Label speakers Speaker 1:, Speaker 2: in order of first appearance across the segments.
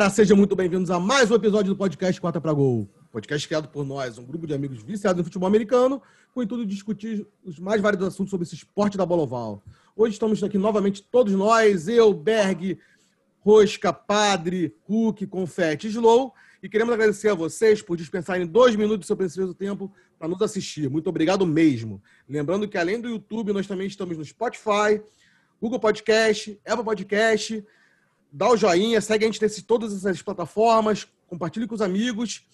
Speaker 1: galera, sejam muito bem-vindos a mais um episódio do podcast Quarta para Gol. Podcast criado por nós, um grupo de amigos viciados em futebol americano, com o intuito de discutir os mais vários assuntos sobre esse esporte da bola oval. Hoje estamos aqui novamente todos nós, eu, Berg, Rosca, Padre, Cook, Confete Slow, e queremos agradecer a vocês por dispensarem dois minutos do seu precioso tempo para nos assistir. Muito obrigado mesmo. Lembrando que além do YouTube, nós também estamos no Spotify, Google Podcast, Apple Podcast, dá o joinha, segue a gente nesse todas essas plataformas, compartilhe com os amigos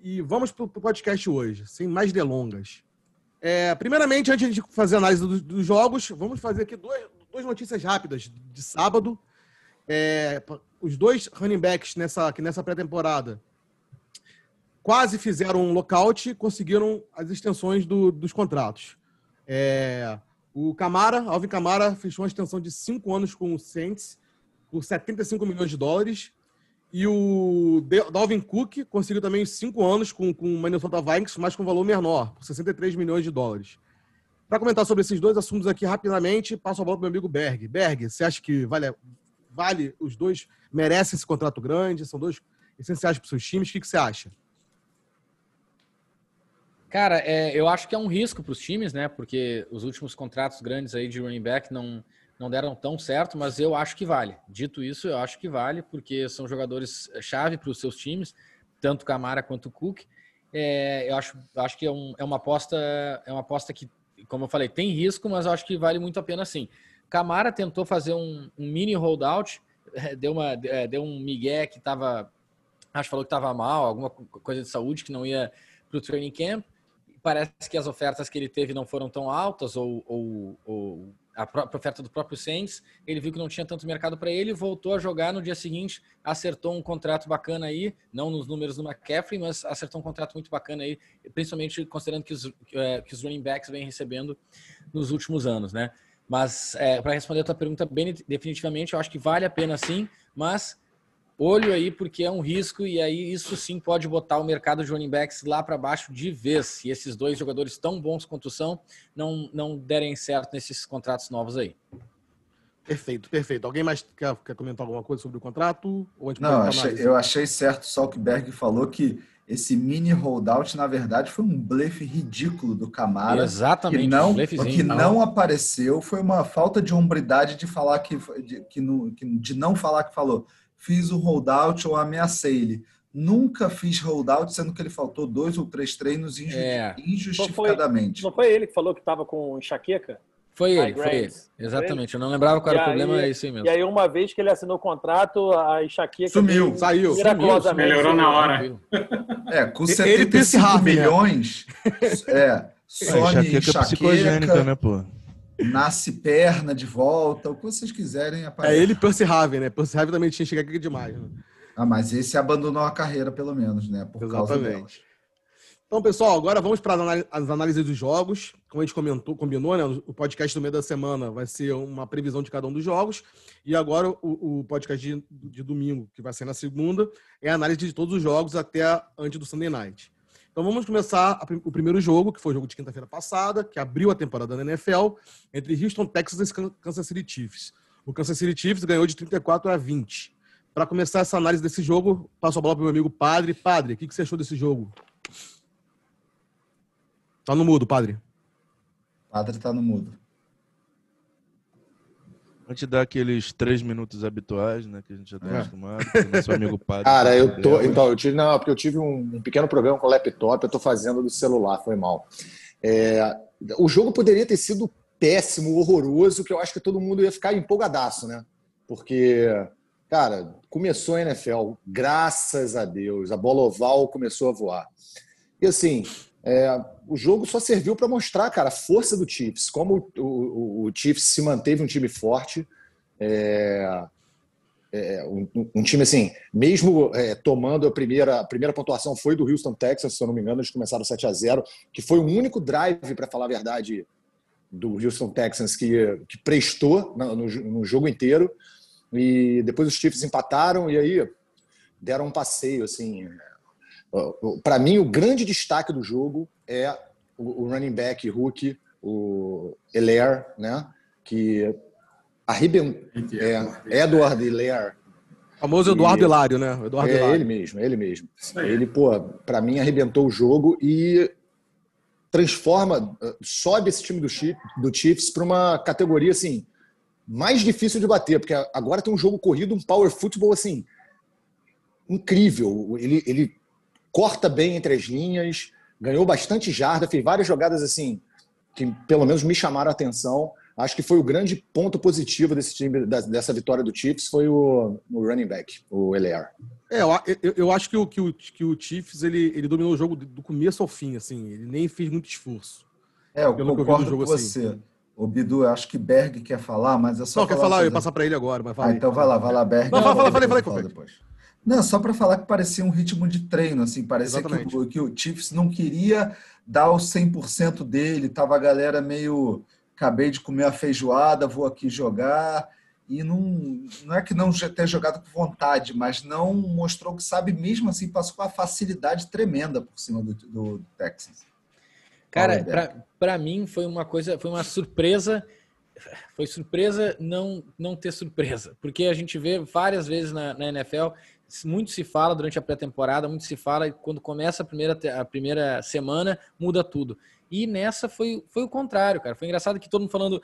Speaker 1: e vamos para o podcast hoje, sem mais delongas. É, primeiramente, antes de fazer a análise dos, dos, jogos, vamos fazer aqui duas, duas notícias rápidas de sábado. É, os dois running backs nessa, nessa pré-temporada quase fizeram um lockout conseguiram as extensões do, dos contratos. É, o Camara, Alvin Camara, fechou uma extensão de cinco anos com o Saints por 75 milhões de dólares. E o Dalvin Cook conseguiu também cinco anos com, com o Minnesota Vikings, mas com valor menor, por 63 milhões de dólares. Para comentar sobre esses dois assuntos aqui rapidamente, passo a bola para meu amigo Berg. Berg, você acha que vale, vale os dois, merecem esse contrato grande? São dois essenciais para os seus times? O que, que você acha?
Speaker 2: Cara, é, eu acho que é um risco para os times, né? Porque os últimos contratos grandes aí de running back não, não deram tão certo, mas eu acho que vale. Dito isso, eu acho que vale, porque são jogadores eh, chave para os seus times, tanto Camara quanto Cook. É, eu acho, acho que é, um, é, uma aposta, é uma aposta que, como eu falei, tem risco, mas eu acho que vale muito a pena sim. Camara tentou fazer um, um mini holdout, deu, uma, eh, deu um migué que estava, acho que falou que estava mal, alguma coisa de saúde, que não ia para o training camp. Parece que as ofertas que ele teve não foram tão altas ou, ou, ou a própria oferta do próprio Saints, ele viu que não tinha tanto mercado para ele, voltou a jogar no dia seguinte, acertou um contrato bacana aí, não nos números do McCaffrey, mas acertou um contrato muito bacana aí, principalmente considerando que os, é, que os running backs vêm recebendo nos últimos anos, né? Mas é, para responder a tua pergunta bem definitivamente, eu acho que vale a pena sim, mas olho aí porque é um risco e aí isso sim pode botar o mercado de running backs lá para baixo de vez. Se esses dois jogadores tão bons quanto são não, não derem certo nesses contratos novos aí.
Speaker 1: Perfeito, perfeito. Alguém mais quer, quer comentar alguma coisa sobre o contrato?
Speaker 3: não, achei, eu achei certo só que o Berg falou que esse mini holdout, na verdade, foi um blefe ridículo do Camara.
Speaker 2: Exatamente.
Speaker 3: Que não, o que não apareceu foi uma falta de hombridade de falar que, de, que, no, de não falar que falou fiz o holdout ou ameacei ele. Nunca fiz holdout, sendo que ele faltou dois ou três treinos é. injustificadamente.
Speaker 4: Não foi, não foi ele que falou que estava com enxaqueca?
Speaker 2: Foi ele, foi ele. Exatamente. Eu não lembrava qual era o problema, é isso aí mesmo.
Speaker 4: E aí, uma vez que ele assinou o contrato, a enxaqueca...
Speaker 3: Sumiu, saiu.
Speaker 4: Sumiu,
Speaker 5: melhorou na hora.
Speaker 3: É, com 75 ele milhões, é, some
Speaker 6: enxaqueca, enxaqueca psicogênica, né, pô?
Speaker 3: Nasce perna de volta, o que vocês quiserem.
Speaker 1: Aparece. É ele e Percy Harvin, né? Percy Harvin também tinha chegado aqui demais. Né?
Speaker 3: Ah, mas esse abandonou a carreira, pelo menos, né? Por Exatamente.
Speaker 1: Então, pessoal, agora vamos para as análises dos jogos. Como a gente comentou, combinou, né? O podcast do meio da semana vai ser uma previsão de cada um dos jogos. E agora o, o podcast de, de, domingo, que vai ser na segunda, é a análise de todos os jogos até antes do Sunday Night. Então vamos começar o primeiro jogo, que foi o jogo de quinta-feira passada, que abriu a temporada da NFL, entre Houston, Texas e Kansas City Chiefs. O Kansas City Chiefs ganhou de 34 a 20. Para começar essa análise desse jogo, passo a bola para o meu amigo Padre. Padre, o que, que você achou desse jogo? Tá no mudo, Padre.
Speaker 3: Padre tá no mudo.
Speaker 6: Vou te dar aqueles três minutos habituais, né? Que a gente já está é. acostumado. Nosso amigo padre.
Speaker 7: Cara, eu tô. Então, eu tive. Não, porque eu tive um, um pequeno problema com o laptop, eu estou fazendo do celular, foi mal. É, o jogo poderia ter sido péssimo, horroroso, que eu acho que todo mundo ia ficar empolgadaço, né? Porque, cara, começou a NFL, graças a Deus, a bola oval começou a voar. E assim, é, o jogo só serviu para mostrar, cara, a força do Chiefs, como o, o, o Chiefs se manteve um time forte. É, é, um, um, time assim, mesmo é, tomando a primeira, a primeira pontuação foi do Houston Texas, se eu não me engano, eles começaram 7 a 0 que foi o único drive, para falar a verdade, do Houston Texans que, que prestou no, no, no jogo inteiro. E depois os Chiefs empataram e aí deram um passeio assim para mim, o grande destaque do jogo é o, running back Hulk, o Elair, né? que arrebentou. É, Edward Elair.
Speaker 1: famoso Eduardo e... Hilário, né? Eduardo
Speaker 7: é
Speaker 1: Hilário.
Speaker 7: ele mesmo, é ele mesmo. Ele, pô, para mim arrebentou o jogo e transforma, sobe esse time do, do Chiefs para uma categoria assim mais difícil de bater, porque agora tem um jogo corrido, um power football assim incrível. Ele, ele corta bem entre as linhas, ganhou bastante jarda, fez várias jogadas assim que pelo menos me chamaram a atenção. Acho que foi o grande ponto positivo desse time, dessa vitória do Chiefs, foi o, o running back, o Elear.
Speaker 1: É, eu, eu, eu, acho que o, que o, que o Chiefs ele, ele dominou o jogo do começo ao fim, assim, ele nem fez muito esforço.
Speaker 3: É, eu concordo eu jogo, com assim. você. O Bidu, acho que Berg quer falar, mas é só.
Speaker 1: Não, quer falar, eu ia passar para ele agora, mas
Speaker 3: Ah, então vai lá, vai lá, Berg.
Speaker 1: Não, fala, fala, falei, falei, falei, depois.
Speaker 3: Não, só para falar que parecia um ritmo de treino, assim, parecia que o, que o Chiefs não queria dar o 100% dele, tava a galera meio acabei de comer a feijoada, vou aqui jogar. E não, não é que não tenha jogado com vontade, mas não mostrou que sabe, mesmo assim, passou com uma facilidade tremenda por cima do, do, do Texas.
Speaker 2: Cara, para mim foi uma coisa, foi uma surpresa. Foi surpresa não, não ter surpresa, porque a gente vê várias vezes na, na NFL, muito se fala durante a pré-temporada, muito se fala e quando começa a primeira, a primeira semana, muda tudo. E nessa foi, foi o contrário, cara. Foi engraçado que todo mundo falando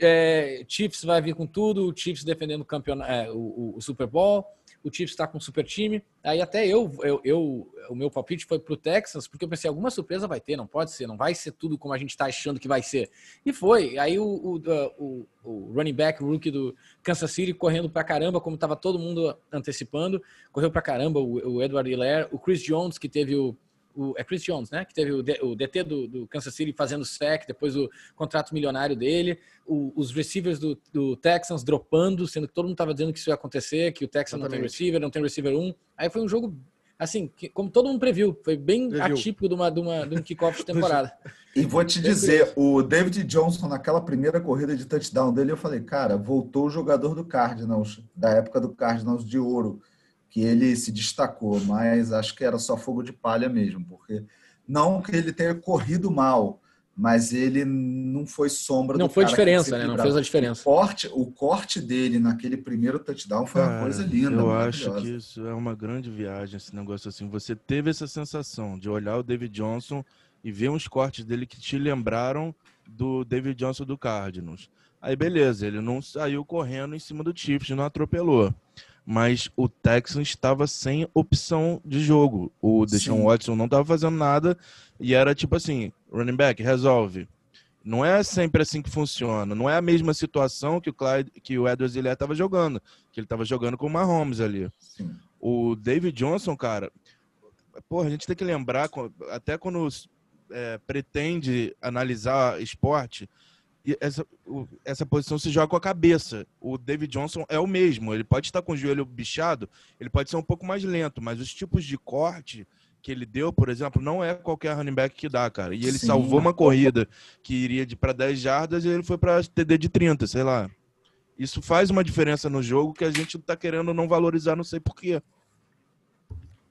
Speaker 2: é, Chiefs vai vir com tudo, o Chiefs defendendo o, campeonato, é, o, o, Super Bowl, o Chiefs está com um super time. Aí até eu, eu, eu o meu palpite foi para o Texans, porque eu pensei, alguma surpresa vai ter, não pode ser, não vai ser tudo como a gente está achando que vai ser. E foi. Aí o, o, o, o running back, rookie do Kansas City, correndo para caramba, como estava todo mundo antecipando, correu para caramba o, o Edward Hilaire, o Chris Jones, que teve o o, é Chris Jones, né? Que teve o, o DT do, do, Kansas City fazendo sec, depois o contrato milionário dele, o, os receivers do, do, Texans dropando, sendo que todo mundo estava dizendo que isso ia acontecer, que o Texans não tem receiver, não tem receiver 1. Aí foi um jogo, assim, que, como todo mundo previu, foi bem previu. atípico de, uma, de, uma, de um kickoff de temporada.
Speaker 3: e vou te dizer, o David Johnson, naquela primeira corrida de touchdown dele, eu falei, cara, voltou o jogador do Cardinals, da época do Cardinals de ouro que ele se destacou, mas acho que era só fogo de palha mesmo, porque não que ele tenha corrido mal, mas ele não foi sombra
Speaker 2: não
Speaker 3: do
Speaker 2: foi diferença, né? Não fez a diferença.
Speaker 3: O corte, o corte dele naquele primeiro touchdown foi Cara, uma coisa linda.
Speaker 6: Eu acho que isso é uma grande viagem, esse negócio assim. Você teve essa sensação de olhar o David Johnson e ver uns cortes dele que te lembraram do David Johnson do Cardinals. Aí beleza, ele não saiu correndo em cima do Chiefs, não atropelou mas o Texans estava sem opção de jogo. O Deshaun Watson não estava fazendo nada e era tipo assim, running back, resolve. Não é sempre assim que funciona. Não é a mesma situação que o Clyde, que o Edwards Hiller estava jogando, que ele estava jogando com o Mahomes ali. Sim. O David Johnson, cara, porra, a gente tem que lembrar, até quando é, pretende analisar esporte, essa, essa posição se joga com a cabeça. O David Johnson é o mesmo. Ele pode estar com o joelho bichado, ele pode ser um pouco mais lento, mas os tipos de corte que ele deu, por exemplo, não é qualquer running back que dá, cara. E ele Sim. salvou uma corrida que iria de para 10 jardas e ele foi para TD de 30, sei lá. Isso faz uma diferença no jogo que a gente está querendo não valorizar, não sei porquê.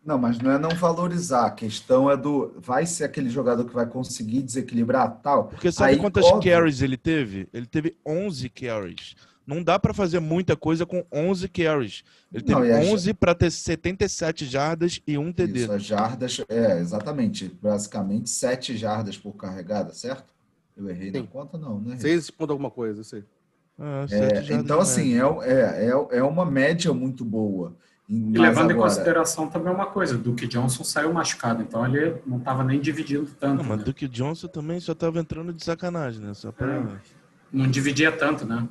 Speaker 3: Não, mas não é não valorizar. A questão é do. Vai ser aquele jogador que vai conseguir desequilibrar tal.
Speaker 6: Porque sabe Aí, quantas óbvio... carries ele teve? Ele teve 11 carries. Não dá para fazer muita coisa com 11 carries. Ele teve não, 11 para ter 77 jardas e um TD.
Speaker 3: Isso, as jardas, é, exatamente. Basicamente 7 jardas por carregada, certo? Eu errei Sim. na conta, não, né?
Speaker 1: 6 ponto alguma coisa, eu sei.
Speaker 3: Ah, é, então, assim, é, é, é, é uma média muito boa.
Speaker 5: E levando agora... em consideração também uma coisa, Duke Johnson saiu machucado, então ele não estava nem dividindo tanto. Não,
Speaker 6: mas né? Duke Johnson também só estava entrando de sacanagem, né? Só pra... é,
Speaker 5: não dividia tanto, né?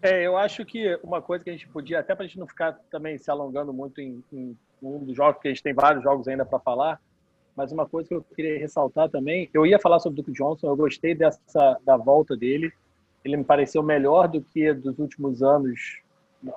Speaker 4: É, eu acho que uma coisa que a gente podia, até para a gente não ficar também se alongando muito em, em um dos jogos, porque a gente tem vários jogos ainda para falar, mas uma coisa que eu queria ressaltar também, eu ia falar sobre o Duke Johnson, eu gostei dessa da volta dele, ele me pareceu melhor do que dos últimos anos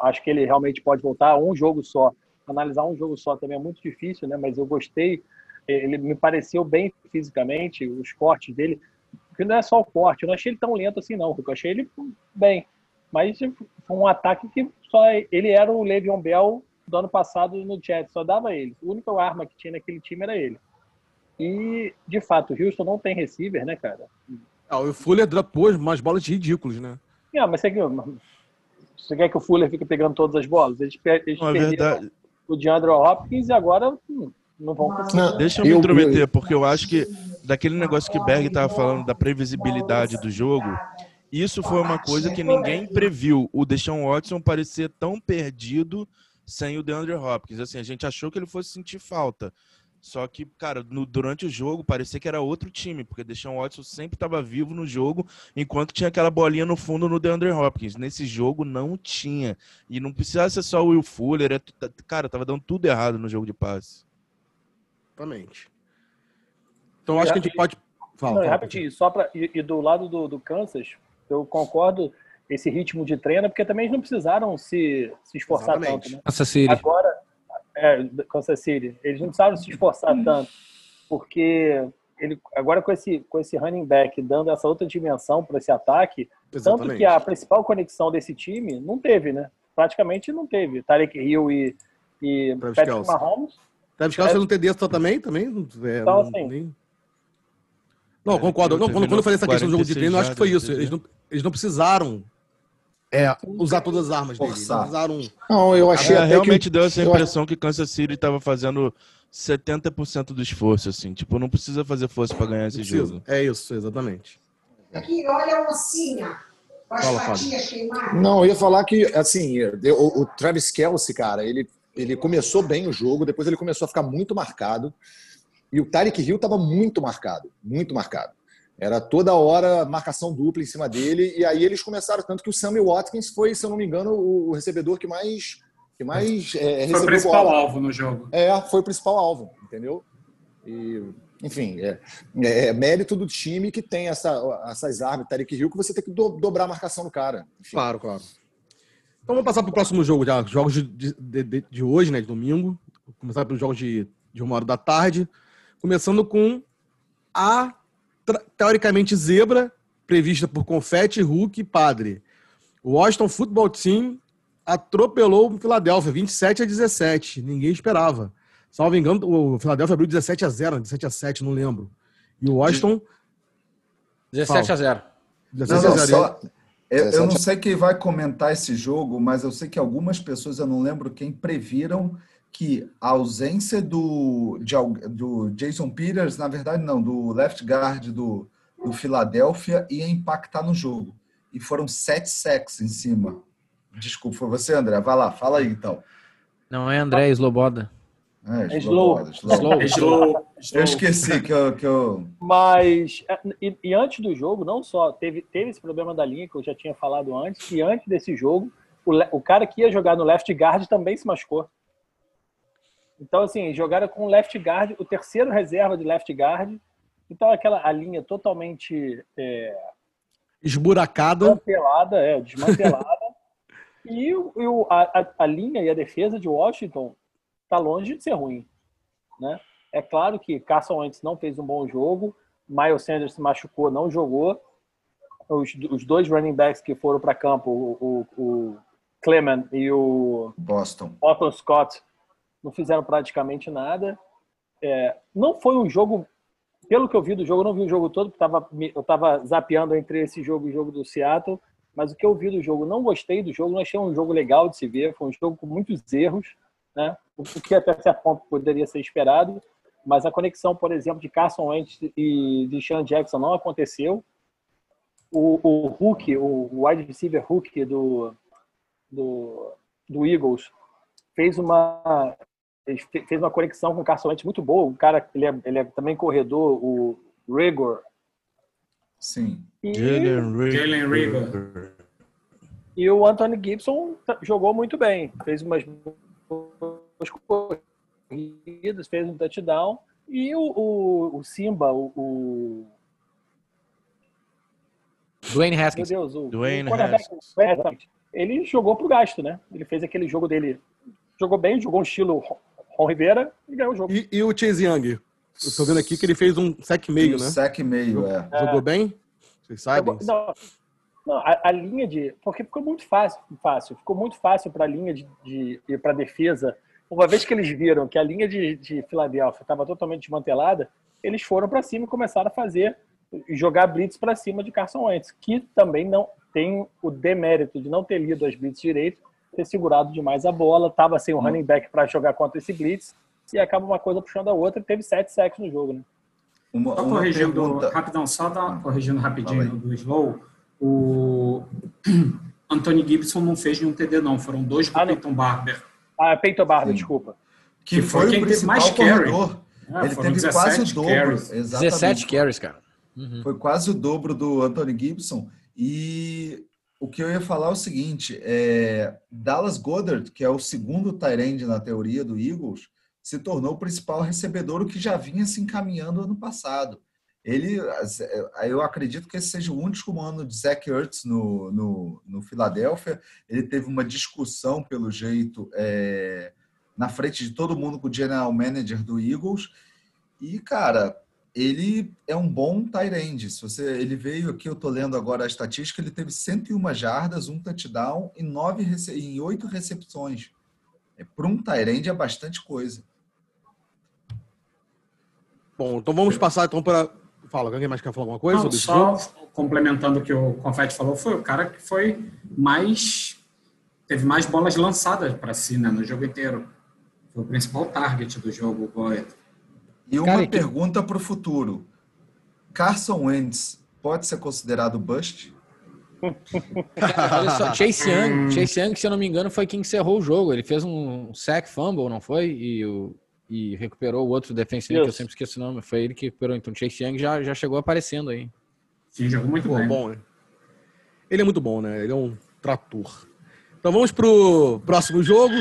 Speaker 4: acho que ele realmente pode voltar a um jogo só. Analisar um jogo só também é muito difícil, né? Mas eu gostei. Ele me pareceu bem fisicamente, os cortes dele. Porque não é só o corte, eu não achei ele tão lento assim, não. Eu achei ele bem. Mas foi um ataque que só ele era o Le'Veon Bell do ano passado no Jets, só dava ele. A única arma que tinha naquele time era ele. E, de fato, o Houston não tem receiver, né, cara?
Speaker 1: Ah, o Fuller dropou umas bolas ridículas, né?
Speaker 4: Não, mas é que Você quer que o Fuller fique pegando todas as bolas? Eles, eles não, é perderam o DeAndre Hopkins e agora hum, não vão conseguir.
Speaker 6: Deixa eu me intrometer, porque eu acho que daquele negócio que Berg estava falando da previsibilidade do jogo, isso foi uma coisa que ninguém previu. O Deshaun Watson parecer tão perdido sem o DeAndre Hopkins. Assim, a gente achou que ele fosse sentir falta. Só que, cara, no, durante o jogo parecia que era outro time, porque Deshaun Watson sempre estava vivo no jogo, enquanto tinha aquela bolinha no fundo no DeAndre Hopkins. Nesse jogo não tinha. E não precisava ser só o Will Fuller. É, cara, tava dando tudo errado no jogo de passe.
Speaker 1: Exatamente. Então acho que a gente pode.
Speaker 4: Fala, não, rapidinho, só para. E, e, do lado do, do Kansas, eu concordo esse ritmo de treino, porque também eles não precisaram se, se esforçar Exatamente. tanto. Né?
Speaker 2: Kansas City.
Speaker 4: Agora, é, Kansas City. Eles não precisaram se esforçar tanto, porque ele agora com esse com esse running back dando essa outra dimensão para esse ataque, Exatamente. tanto que a principal conexão desse time não teve, né? Praticamente não teve. Tarek Hill e e
Speaker 1: Travis Patrick Kelsey. Mahomes. Travis Kelsey é, não tem também, também. É, então, assim, nem... Não, concordo. Não, quando, quando eu falei essa questão do jogo de treino, eu acho que foi isso. Eles não, eles não precisaram é, usar todas as armas dele. Eles usaram...
Speaker 6: Não, eu achei é, realmente que... deu essa impressão que Kansas City estava fazendo 70% do esforço, assim. Tipo, não precisa fazer força para ganhar esse precisa. jogo.
Speaker 1: É isso, exatamente.
Speaker 8: Aqui, olha a mocinha. Fala,
Speaker 7: Não, eu ia falar que, assim, o, o Travis Kelsey, cara, ele, ele começou bem o jogo, depois ele começou a ficar muito marcado. E o Tarek Hill estava muito marcado, muito marcado. Era toda hora marcação dupla em cima dele. E aí eles começaram, tanto que o Sammy Watkins foi, se eu não me engano, o recebedor que mais. Que mais
Speaker 5: é, foi o principal bola. alvo no jogo.
Speaker 7: É, foi o principal alvo, entendeu? E, enfim, é, é, é mérito do time que tem essa, essas armas, Tarek Hill, que você tem que do, dobrar a marcação do cara.
Speaker 1: Enfim. Claro, claro. Então vamos passar para o próximo jogo já. Jogos de, de, de, de hoje, né? De domingo. Vou começar pelos jogos de, de uma hora da tarde. Começando com a teoricamente zebra, prevista por Confete, Hulk e Padre. O Washington Football Team atropelou o Philadelphia, 27 a 17. Ninguém esperava. Salvo engano, o Philadelphia abriu 17 a 0, 17 a 7, não lembro. E o Washington
Speaker 2: 17 a 0.
Speaker 3: 17 não, a 0. Só, eu, eu não sei quem vai comentar esse jogo, mas eu sei que algumas pessoas, eu não lembro quem, previram que a ausência do, de, do Jason Peters, na verdade não, do left guard do, do Philadelphia ia impactar no jogo. E foram sete sacks em cima. Desculpa, foi você, André? Vai lá, fala aí então.
Speaker 2: Não é André, é Sloboda.
Speaker 4: É, slow. Slow. slow.
Speaker 3: slow. Eu esqueci que eu, que eu...
Speaker 4: Mas, é, e, e, antes do jogo, não só teve, teve esse problema da linha que eu já tinha falado antes, e antes desse jogo, o, o cara que ia jogar no left guard também se machucou. Então, assim, jogaram com left guard, o terceiro reserva de left guard. Então, aquela a linha totalmente é,
Speaker 1: esburacada,
Speaker 4: desmantelada, é, desmantelada. e o, a, a, linha e a defesa de Washington está longe de ser ruim, né? É claro que Carson Wentz não fez um bom jogo, Miles Sanders se machucou, não jogou. Os, os dois running backs que foram para campo, o, o, o Clement e o
Speaker 3: Boston.
Speaker 4: Boston Scott, não fizeram praticamente nada. É, não foi um jogo, pelo que eu vi do jogo, eu não vi o jogo todo, porque tava, eu estava zapeando entre esse jogo e o jogo do Seattle, mas o que eu vi do jogo, não gostei do jogo, não achei um jogo legal de se ver, foi um jogo com muitos erros, né? o que até certo ponto poderia ser esperado, mas a conexão, por exemplo, de Carson Wentz e de Sean Jackson não aconteceu. O, o Hulk, o wide receiver Hulk do, do, do Eagles, fez uma fez uma conexão com o Carson Wentz muito boa. O cara, ele é, ele é também corredor, o Rigor.
Speaker 3: Sim.
Speaker 5: Jalen Rigor.
Speaker 4: E o Anthony Gibson jogou muito bem. Fez umas corridas, fez um touchdown. E o, o, o Simba, o, o...
Speaker 2: Dwayne Haskins.
Speaker 4: Meu Deus, o,
Speaker 6: Dwayne o Haskins.
Speaker 4: Ele jogou pro gasto, né? Ele fez aquele jogo dele. Jogou bem, jogou um estilo Ron Rivera e ganhou o jogo.
Speaker 1: E, e o Chase Young? Eu tô vendo aqui que ele fez um sec meio, um né?
Speaker 3: Sec meio, é.
Speaker 1: Jogou bem? Vocês sabem?
Speaker 4: Não, não a, a, linha de. Porque ficou muito fácil, fácil. Ficou muito fácil para a linha de, de para defesa. Uma vez que eles viram que a linha de, de Filadélfia estava totalmente desmantelada, eles foram para cima e começaram a fazer jogar blitz para cima de Carson Wentz, que também não tem o demérito de não ter lido as blitz direito, ter segurado demais a bola, estava sem o um running back para jogar contra esse blitz, e acaba uma coisa puxando a outra, teve sete sacks no jogo, né?
Speaker 5: Uma, só corrigindo, pergunta... rapidão, só da, corrigindo rapidinho do Slow, o Anthony Gibson não fez nenhum TD, não. Foram dois do ah, Peyton Barber.
Speaker 4: Ah, Peyton Barber, Sim. desculpa.
Speaker 3: Que, que foi, quem teve mais carry. É, Ele teve quase o dobro.
Speaker 2: Carries. 17 carries, cara.
Speaker 3: Uhum. Foi quase o dobro do Anthony Gibson. E o que eu ia falar é o seguinte: é, Dallas Goddard, que é o segundo Tyrande na teoria do Eagles, se tornou o principal recebedor, o que já vinha se encaminhando ano passado. Ele, eu acredito que esse seja o único ano de Zach Ertz no, no, no Philadelphia. Ele teve uma discussão, pelo jeito, é, na frente de todo mundo com o general manager do Eagles. E, cara, ele é um bom tight end. Se você, ele veio aqui, eu tô lendo agora a estatística, ele teve 101 jardas, um touchdown e nove em oito recepções. É, Para um tight end é bastante coisa.
Speaker 1: Bom, então vamos passar então para Fala, alguém mais quer falar alguma coisa?
Speaker 5: Não, só complementando o que o Confetti falou, foi o cara que foi mais. teve mais bolas lançadas para si né, no jogo inteiro. Foi o principal target do jogo, o Goethe.
Speaker 3: E uma cara, pergunta que... para o futuro: Carson Wentz pode ser considerado bust?
Speaker 2: olha só, Chase Young, Chase Young, se eu não me engano, foi quem encerrou o jogo. Ele fez um sack fumble, não foi? E o, e recuperou o outro defensivo que eu sempre esqueço o nome. Foi ele que recuperou. Então, Chase Young já, já chegou aparecendo aí.
Speaker 5: Sim, jogou muito bom, bem.
Speaker 1: bom. Ele é muito bom, né? Ele é um trator. Então vamos pro próximo jogo.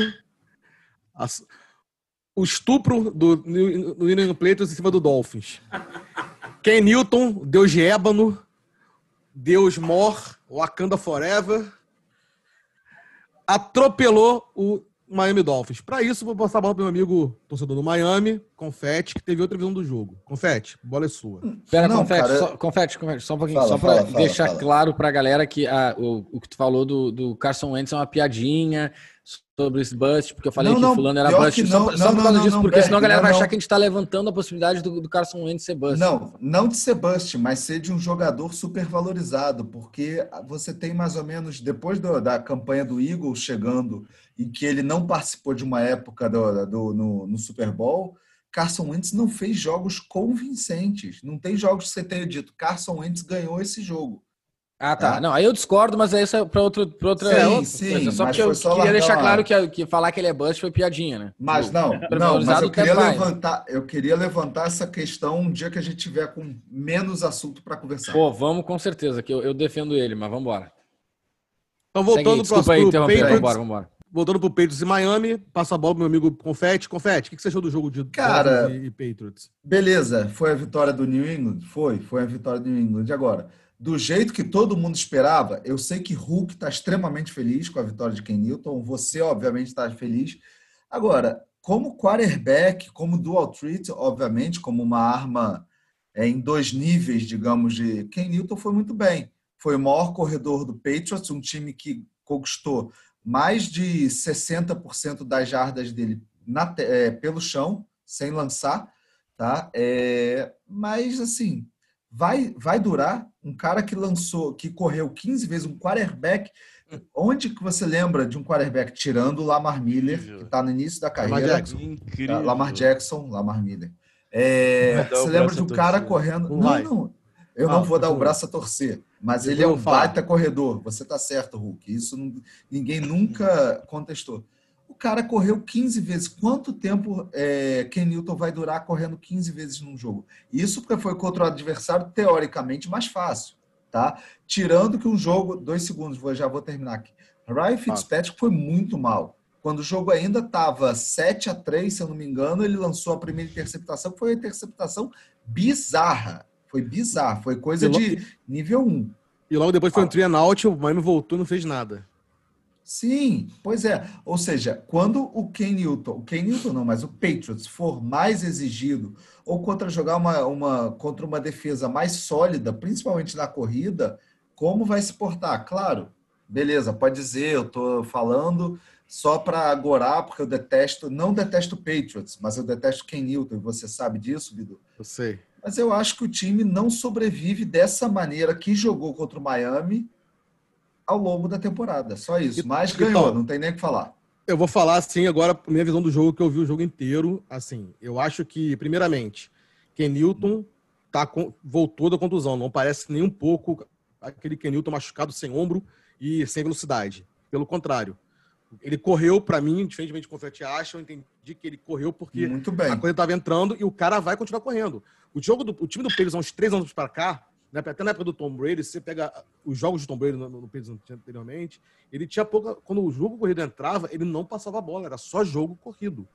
Speaker 1: O estupro do New England Patriots em cima do Dolphins. Ken Newton, Deus de Ébano, Deus Mor, Wakanda Forever, atropelou o Miami Dolphins. Para isso, vou passar a bola para meu amigo torcedor do Miami, Confete, que teve outra visão do jogo. Confete, bola é sua.
Speaker 2: Pera, Não, Confete, cara... só, Confete, Confete, só um pouquinho, fala, só para deixar fala. claro para a galera que a, o, o que tu falou do, do Carson Wentz é uma piadinha sobre esse bust, porque eu falei não, que não, fulano era bust, não, só, só por causa disso, porque senão a galera vai achar que a gente está levantando a possibilidade do, do Carson Wentz ser bust.
Speaker 3: Não, não de ser bust, mas ser de um jogador super valorizado, porque você tem mais ou menos, depois do, da campanha do Eagles chegando, em que ele não participou de uma época do, do no, no, Super Bowl, Carson Wentz não fez jogos convincentes. Não tem jogos que você tenha dito, Carson Wentz ganhou esse jogo.
Speaker 2: Ah, tá. tá. Não, aí eu discordo, mas isso é para outra, pra outra, sim, outra sim, coisa. Só porque eu só queria deixar claro que, que falar que ele é bust foi piadinha, né?
Speaker 3: Mas não, não mas eu queria, levantar, eu queria levantar essa questão um dia que a gente tiver com menos assunto para conversar.
Speaker 2: Pô, vamos com certeza, que eu, eu defendo ele, mas vamos embora.
Speaker 1: Então, voltando para o Patriots, vambora, vambora. Voltando pro Patriots e Miami, passa a bola pro meu amigo Confete. Confete, o que você achou do jogo de
Speaker 3: Cara, e Patriots? Beleza, foi a vitória do New England? Foi, foi a vitória do New England. Agora, do jeito que todo mundo esperava, eu sei que Hulk está extremamente feliz com a vitória de Ken Newton, você obviamente está feliz. Agora, como quarterback, como dual treat, obviamente, como uma arma é, em dois níveis, digamos, de Ken Newton foi muito bem. Foi o maior corredor do Patriots, um time que conquistou mais de 60% das jardas dele na, é, pelo chão, sem lançar, tá? É, mas assim, vai, vai durar. Um cara que lançou, que correu 15 vezes, um quarterback. Onde que você lembra de um quarterback tirando o Lamar Miller, Incrível. que está no início da carreira? Lamar Jackson. Incrível. Lamar Jackson, Lamar Miller. É, você lembra de um cara correndo. Não, não, não. Eu ah, não vou dar o braço a torcer, mas ele é um baita corredor. Você está certo, Hulk. Isso não, ninguém nunca contestou. Cara correu 15 vezes. Quanto tempo é, Ken Newton vai durar correndo 15 vezes num jogo? Isso porque foi contra o adversário teoricamente mais fácil, tá? Tirando que um jogo, dois segundos, vou, já vou terminar aqui. Ryan Fitzpatrick foi muito mal. Quando o jogo ainda estava 7 a 3 se eu não me engano, ele lançou a primeira interceptação, que foi uma interceptação bizarra. Foi bizarra, foi coisa de nível 1.
Speaker 1: E logo depois foi um three and out, o Miami voltou e não fez nada.
Speaker 3: Sim, pois é. Ou seja, quando o Ken Newton, o Ken Newton não, mas o Patriots for mais exigido ou contra jogar uma, uma contra uma defesa mais sólida, principalmente na corrida, como vai se portar? Claro, beleza, pode dizer, eu estou falando só para agorar, porque eu detesto, não detesto o Patriots, mas eu detesto Ken Newton, você sabe disso, Bidu?
Speaker 1: Eu sei.
Speaker 3: Mas eu acho que o time não sobrevive dessa maneira que jogou contra o Miami ao longo da temporada. Só isso. Mas
Speaker 1: então-
Speaker 3: ganhou, não tem nem o que falar.
Speaker 1: Eu vou falar assim agora a minha visão do jogo que eu vi o jogo inteiro. Assim, eu acho que primeiramente Ken Newton tá com- voltou da contusão, não parece nem um pouco aquele Ken Newton machucado sem ombro e sem velocidade. Pelo contrário, ele correu para mim, diferentemente do que você acha, eu entendi que ele correu porque
Speaker 3: Muito bem.
Speaker 1: a coisa estava entrando e o cara vai continuar correndo. O jogo do o time do Patriots há uns três anos para cá, né, até na época do Tom Brady, se você pega os jogos de Tom Brady no, no Patriots anteriormente, ele tinha pouca. Quando o jogo corrido entrava, ele não passava a bola, era só jogo corrido.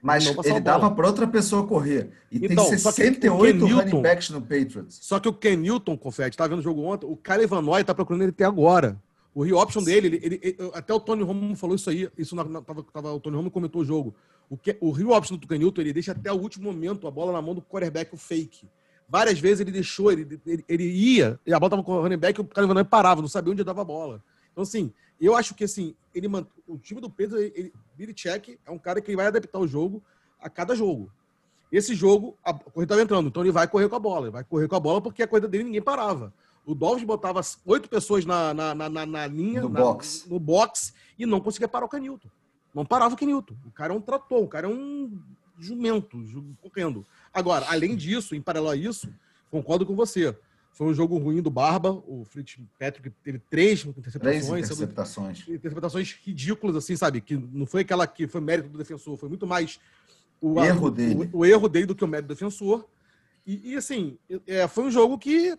Speaker 3: Mas ele
Speaker 1: bola.
Speaker 3: dava para outra pessoa correr. E
Speaker 1: Então,
Speaker 3: tem
Speaker 1: só que o
Speaker 3: 68
Speaker 1: Ken
Speaker 3: running
Speaker 1: Newton-
Speaker 3: backs no Patriots.
Speaker 1: Só que o Ken Newton, confete, tava vendo o jogo ontem, o Kyle Evanoy tá procurando ele até agora. O reoption dele, ele, ele- ele- até o Tony Romo falou isso aí, isso na, na- tava, tava- o Tony Romo comentou o jogo. O, que, o reoption do Ken Newton, ele deixa até o último momento a bola na mão do quarterback, o fake. Várias vezes ele deixou, ele, ele, ele ia, e a bola tava com o running back, e o Evanoy parava, não sabia onde dava a bola. Então, assim, eu acho que, assim, ele mant... o time do Pedro, ele, Billy Check é um cara que vai adaptar o jogo a cada jogo. Esse jogo, a corrida estava entrando, então ele vai correr com a bola. Ele vai correr com a bola porque a corrida dele ninguém parava. O Dolphins botava oito pessoas na, na, na, na- linha,
Speaker 3: No
Speaker 1: na-
Speaker 3: box.
Speaker 1: no box, e não conseguia parar o Canilton. Não parava o Canilton. O cara é um trator, o cara é um jumento, ju- correndo. Agora, além disso, em paralelo a isso, concordo com você. Foi um jogo ruim do Barba. O Fitzpatrick teve três
Speaker 3: Três
Speaker 1: interceptações, sendo
Speaker 3: interceptações.
Speaker 1: interpretações ridículas, assim, sabe? Que não foi aquela que foi mérito do defensor, foi muito mais o
Speaker 3: Erro
Speaker 1: o-
Speaker 3: dele.
Speaker 1: O, erro dele do que o mérito do defensor. E, e, assim, é, foi um jogo que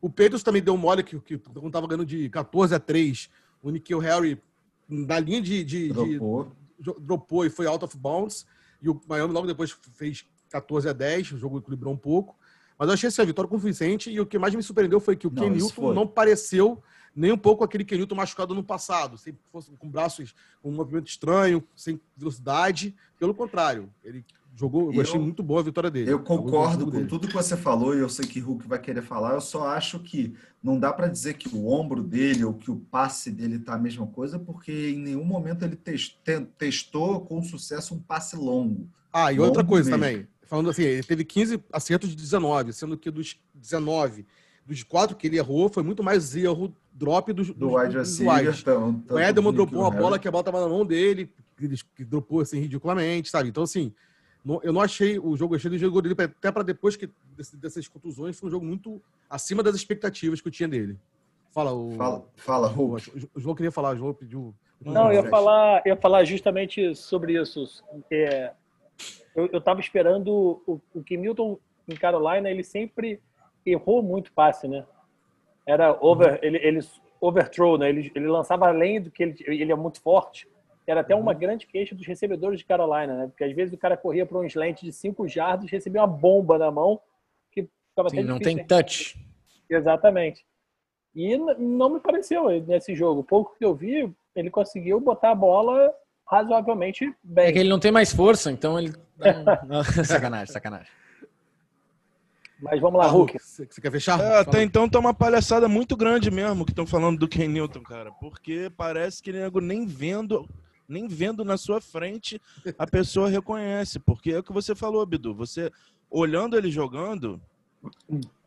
Speaker 1: o Pedro também deu mole, que, que quando tava ganhando de 14 a 3, o Nikhil Harry, na linha de, de, de-
Speaker 3: Dropou.
Speaker 1: jo- dropou e foi out of bounds. E o Miami logo depois fez 14 a 10, o jogo equilibrou um pouco. Mas eu achei essa vitória convincente e o que mais me surpreendeu foi que o
Speaker 3: Não,
Speaker 1: Ken
Speaker 3: isso
Speaker 1: Newton
Speaker 3: foi.
Speaker 1: não pareceu nem um pouco aquele Ken Newton machucado no passado, sempre fosse com braços com um movimento estranho, sem velocidade. Pelo contrário, ele jogou, eu
Speaker 3: Eu-
Speaker 1: achei muito boa a vitória dele.
Speaker 3: Eu
Speaker 1: o
Speaker 3: concordo com
Speaker 1: dele.
Speaker 3: tudo que você falou e eu sei que Hulk vai querer falar. Eu só acho que não dá para dizer que o ombro dele ou que o passe dele tá a mesma coisa, porque em nenhum momento ele tes- te- testou com sucesso um passe longo.
Speaker 1: Ah, e outra coisa
Speaker 3: mesmo.
Speaker 1: também. Falando assim, ele teve 15 acertos de 19, sendo que dos 19, dos quatro que ele errou, foi muito mais erro drop dos,
Speaker 3: Do
Speaker 1: dos-
Speaker 3: wide receiver.
Speaker 1: wides.
Speaker 3: tão-
Speaker 1: O Edelman dropou uma bola que a bola tava na mão dele, que ele que dropou assim ridiculamente, sabe? Então, assim, não- eu não achei o jogo, achei do jogo dele, até para depois que, dessas contusões, foi um jogo muito acima das expectativas que eu tinha dele. Fala, o.
Speaker 3: Fala, fala
Speaker 1: o, João queria falar, o João pediu.
Speaker 4: Não, eu ia falar, eu ia falar justamente sobre isso. É, eu, eu tava esperando o, o que Milton em Carolina, ele sempre errou muito passe, né? Era over, ele, ele overthrow, né? Ele, ele lançava além do que ele, ele é muito forte. Era até uma grande queixa dos recebedores de Carolina, né? Porque às vezes o cara corria para um slant de 5 jardas, recebia uma bomba na mão que ficava
Speaker 2: Sim,
Speaker 4: até
Speaker 2: não
Speaker 4: difícil
Speaker 2: tem touch.
Speaker 4: Exatamente. E não me pareceu nesse jogo. Pouco que eu vi, ele conseguiu botar a bola razoavelmente
Speaker 2: É
Speaker 4: bem.
Speaker 2: que ele não tem mais força, então ele. Não, sacanagem, sacanagem.
Speaker 4: Mas vamos lá,
Speaker 1: Ah,
Speaker 4: Hulk.
Speaker 1: Você você quer fechar?
Speaker 6: É, até então tá uma palhaçada muito grande mesmo que estão falando do Ken Newton, cara. Porque parece que nego nem vendo, nem vendo na sua frente a pessoa reconhece. Porque é o que você falou, Bidu. Você olhando ele jogando.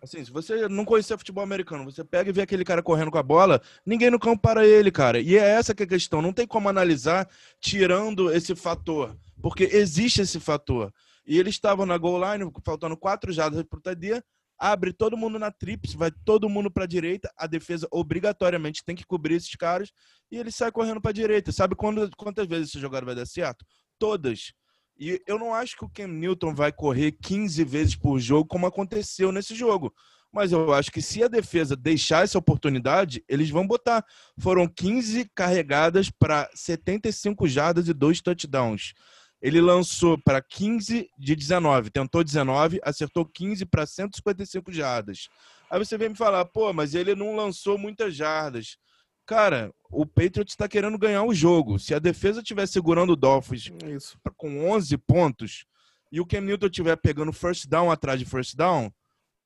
Speaker 6: Assim, se você não conhecer futebol americano, você pega e vê aquele cara correndo com a bola, ninguém no campo para ele, cara. E é essa que é a questão. Não tem como analisar tirando esse fator. Porque existe esse fator. E eles estavam na goal line, faltando quatro jardas pro TD, abre todo mundo na trips, vai todo mundo para a direita, a defesa obrigatoriamente tem que cobrir esses caras e ele sai correndo para a direita. Sabe quando, quantas vezes essa jogada vai dar certo? Todas. E eu não acho que o Cam Newton vai correr 15 vezes por jogo, como aconteceu nesse jogo. Mas eu acho que se a defesa deixar essa oportunidade, eles vão botar. Foram 15 carregadas para 75 jardas e dois touchdowns. Ele lançou para 15 de 19, tentou 19, acertou 15 para 155 jardas. Aí você vem me falar, pô, mas ele não lançou muitas jardas. Cara, o Patriots está querendo ganhar o jogo. Se a defesa estiver segurando o Dolphins
Speaker 1: Isso.
Speaker 6: com 11 pontos e o Cam Newton estiver pegando first down atrás de first down,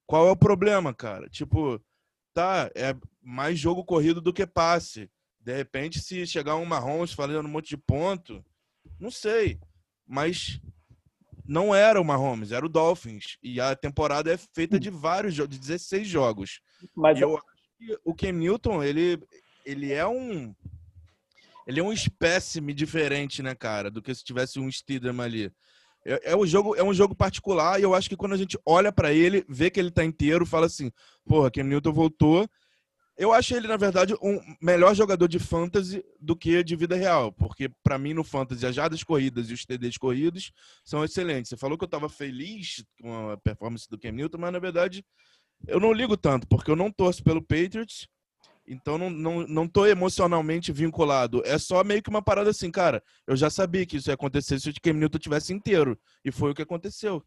Speaker 6: qual é o problema, cara? Tipo, tá, é mais jogo corrido do que passe. De repente, se chegar um Mahomes falando um monte de ponto, não sei. Mas não era o Mahomes, era o Dolphins. E a temporada é feita de vários jogos, de 16 jogos.
Speaker 4: Mas
Speaker 6: E eu acho que o Cam Newton, ele ele é um ele é um espécime diferente, né, cara, do que se tivesse um Steedham ali. É, é, um jogo, é um jogo particular e eu acho que quando a gente olha para ele, vê que ele tá inteiro, fala assim, porra, Cam Newton voltou. Eu acho ele, na verdade, um melhor jogador de fantasy do que de vida real, porque para mim no fantasy as jardas corridas e os TDs corridos são excelentes. Você falou que eu tava feliz com a performance do Cam Newton, mas na verdade eu não ligo tanto, porque eu não torço pelo Patriots então não, não, não tô emocionalmente vinculado. É só meio que uma parada assim, cara. Eu já sabia que isso ia acontecer se o Cam Newton tivesse inteiro. E foi o que aconteceu.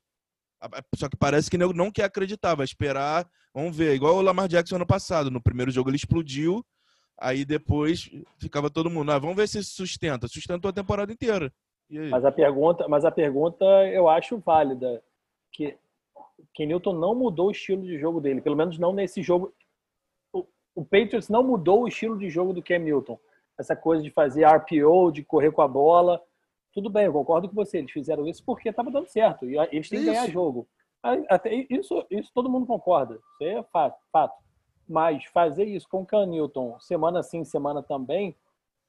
Speaker 6: Só que parece que não, não quer acreditar, vai esperar. Vamos ver. Igual o Lamar Jackson ano passado. No primeiro jogo ele explodiu. Aí depois ficava todo mundo. Ah, vamos ver se sustenta. Sustentou a temporada inteira.
Speaker 4: Mas a pergunta, mas a pergunta eu acho válida. Que que Newton não mudou o estilo de jogo dele, pelo menos não nesse jogo o Patriots não mudou o estilo de jogo do Cam Newton. Essa coisa de fazer RPO, de correr com a bola. Tudo bem, eu concordo com você. Eles fizeram isso porque estava dando certo. E eles têm que ganhar jogo. Até isso, isso todo mundo concorda. Isso é fato. fato. Mas fazer isso com o Cam Newton, semana sim, semana também,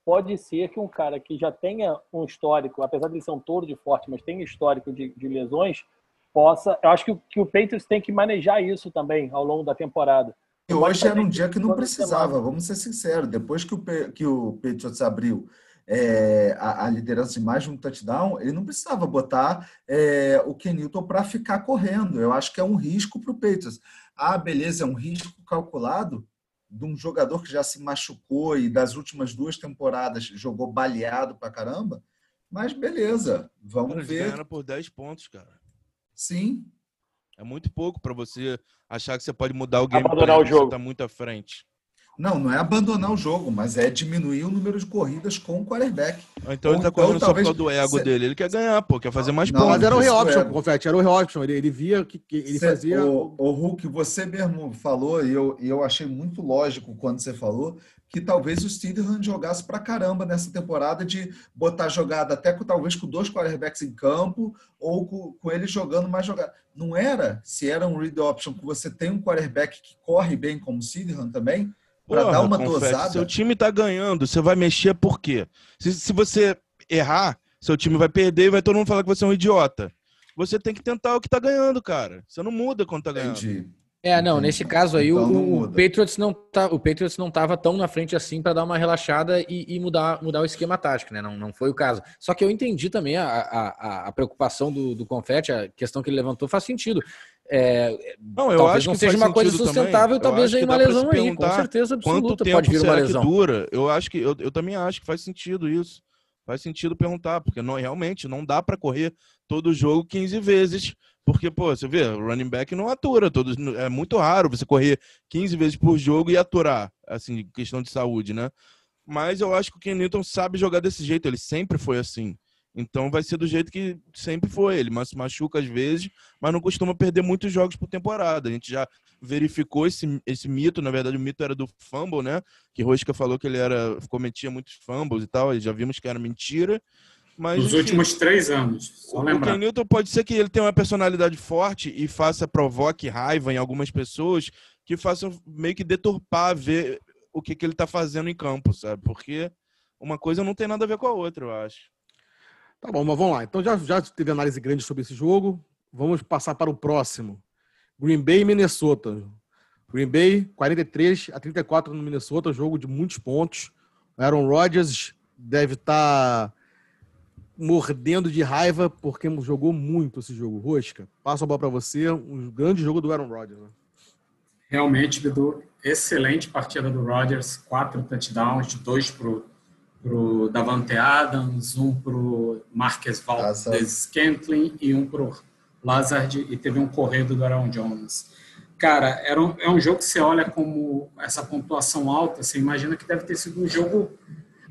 Speaker 4: pode ser que um cara que já tenha um histórico, apesar de ele ser um touro de forte, mas tem histórico de, de lesões, possa. Eu acho que, que o Patriots tem que manejar isso também ao longo da temporada.
Speaker 3: E hoje era um dia que não precisava, vamos ser sinceros. Depois que o, que o Patriots abriu é, a, a, liderança de mais de um touchdown, ele não precisava botar é, o Kenilton para ficar correndo. Eu acho que é um risco para o Patriots. Ah, beleza, é um risco calculado de um jogador que já se machucou e das últimas duas temporadas jogou baleado para caramba. Mas beleza, vamos Eles ver.
Speaker 6: Ganharam por 10 pontos, cara.
Speaker 3: Sim,
Speaker 6: é muito pouco para você achar que você pode mudar o game.
Speaker 4: Abandonar o jogo. Você
Speaker 6: tá muito à frente.
Speaker 3: Não, não é abandonar o jogo, mas é diminuir o número de corridas com o quarterback.
Speaker 6: Então Ou ele tá então, correndo só por causa do ego cê... dele. Ele quer ganhar, pô, quer fazer mais pontos.
Speaker 1: Mas era o reoption, é... confete, era o reoption. Ele, ele via que, que ele cê, fazia.
Speaker 3: O, o Hulk, você mesmo falou, e eu, e eu achei muito lógico quando você falou, que talvez o Steelers jogasse pra caramba nessa temporada de botar jogada até com talvez com dois quarterbacks em campo ou com, com ele jogando mais jogada. Não era, se era um read option que você tem um quarterback que corre bem como o Steelers também, para dar uma confete, dosada.
Speaker 6: Seu time tá ganhando, você vai mexer por quê? Se, se você errar, seu time vai perder e vai todo mundo falar que você é um idiota. Você tem que tentar o que tá ganhando, cara. Você não muda quando tá ganhando. Entendi.
Speaker 2: É, não, nesse caso aí então o, o, Patriots não tá, o Patriots não estava tão na frente assim para dar uma relaxada e, e, mudar, mudar o esquema tático, né? Não, não foi o caso. Só que eu entendi também a, a, a preocupação do, do Confete, a questão que ele levantou faz sentido. É,
Speaker 6: não, eu acho
Speaker 2: não
Speaker 6: que
Speaker 2: seja uma coisa sustentável, também. talvez venha uma lesão aí, com certeza absoluta pode vir uma lesão.
Speaker 6: dura? Eu acho que eu, eu também acho que faz sentido isso. Faz sentido perguntar, porque não realmente não dá para correr todo jogo 15 vezes porque, pô, você vê, running back não atura. Todos, é muito raro você correr 15 vezes por jogo e aturar, assim, questão de saúde, né? Mas eu acho que o Ken Newton sabe jogar desse jeito, ele sempre foi assim. Então vai ser do jeito que sempre foi. Ele mas machuca às vezes, mas não costuma perder muitos jogos por temporada. A gente já verificou esse, esse mito. Na verdade, o mito era do fumble, né? Que Rosca falou que ele era cometia muitos fumbles e tal. E já vimos que era mentira. Mas,
Speaker 5: Nos últimos três anos, só
Speaker 6: o,
Speaker 5: lembrar.
Speaker 6: O Ken Newton pode ser que ele tenha uma personalidade forte e faça, provoque raiva em algumas pessoas que façam meio que deturpar ver o que, que ele está fazendo em campo, sabe? Porque uma coisa não tem nada a ver com a outra, eu acho.
Speaker 1: Tá bom, mas vamos lá. Então já, já teve análise grande sobre esse jogo. Vamos passar para o próximo. Green Bay e Minnesota. Green Bay, 43 a 34 no Minnesota, jogo de muitos pontos. Aaron Rodgers deve estar tá mordendo de raiva porque jogou muito esse jogo. Rosca, passo a bola para você. Um grande jogo do Aaron Rodgers. Né?
Speaker 5: Realmente, Bidu, excelente partida do Rodgers. Quatro touchdowns, dois pro pro Davante Adams, um pro Marques Valdez Scantling e um pro Lazard e teve um corredo do Aaron Jones. Cara, era um, é um jogo que você olha como essa pontuação alta, você imagina que deve ter sido um jogo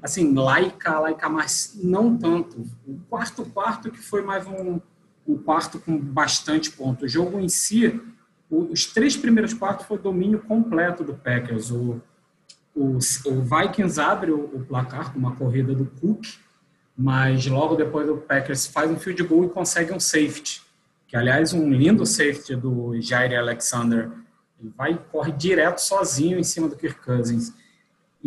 Speaker 5: assim, laica, laica, mas não tanto. O quarto quarto que foi mais um, um quarto com bastante ponto. O jogo em si, os três primeiros quartos foi domínio completo do Packers. O, o, o Vikings abre o, o, placar com uma corrida do Cook, mas logo depois o Packers faz um field goal e consegue um safety, que aliás um lindo safety do Jair Alexander. Ele vai corre direto sozinho em cima do Kirk Cousins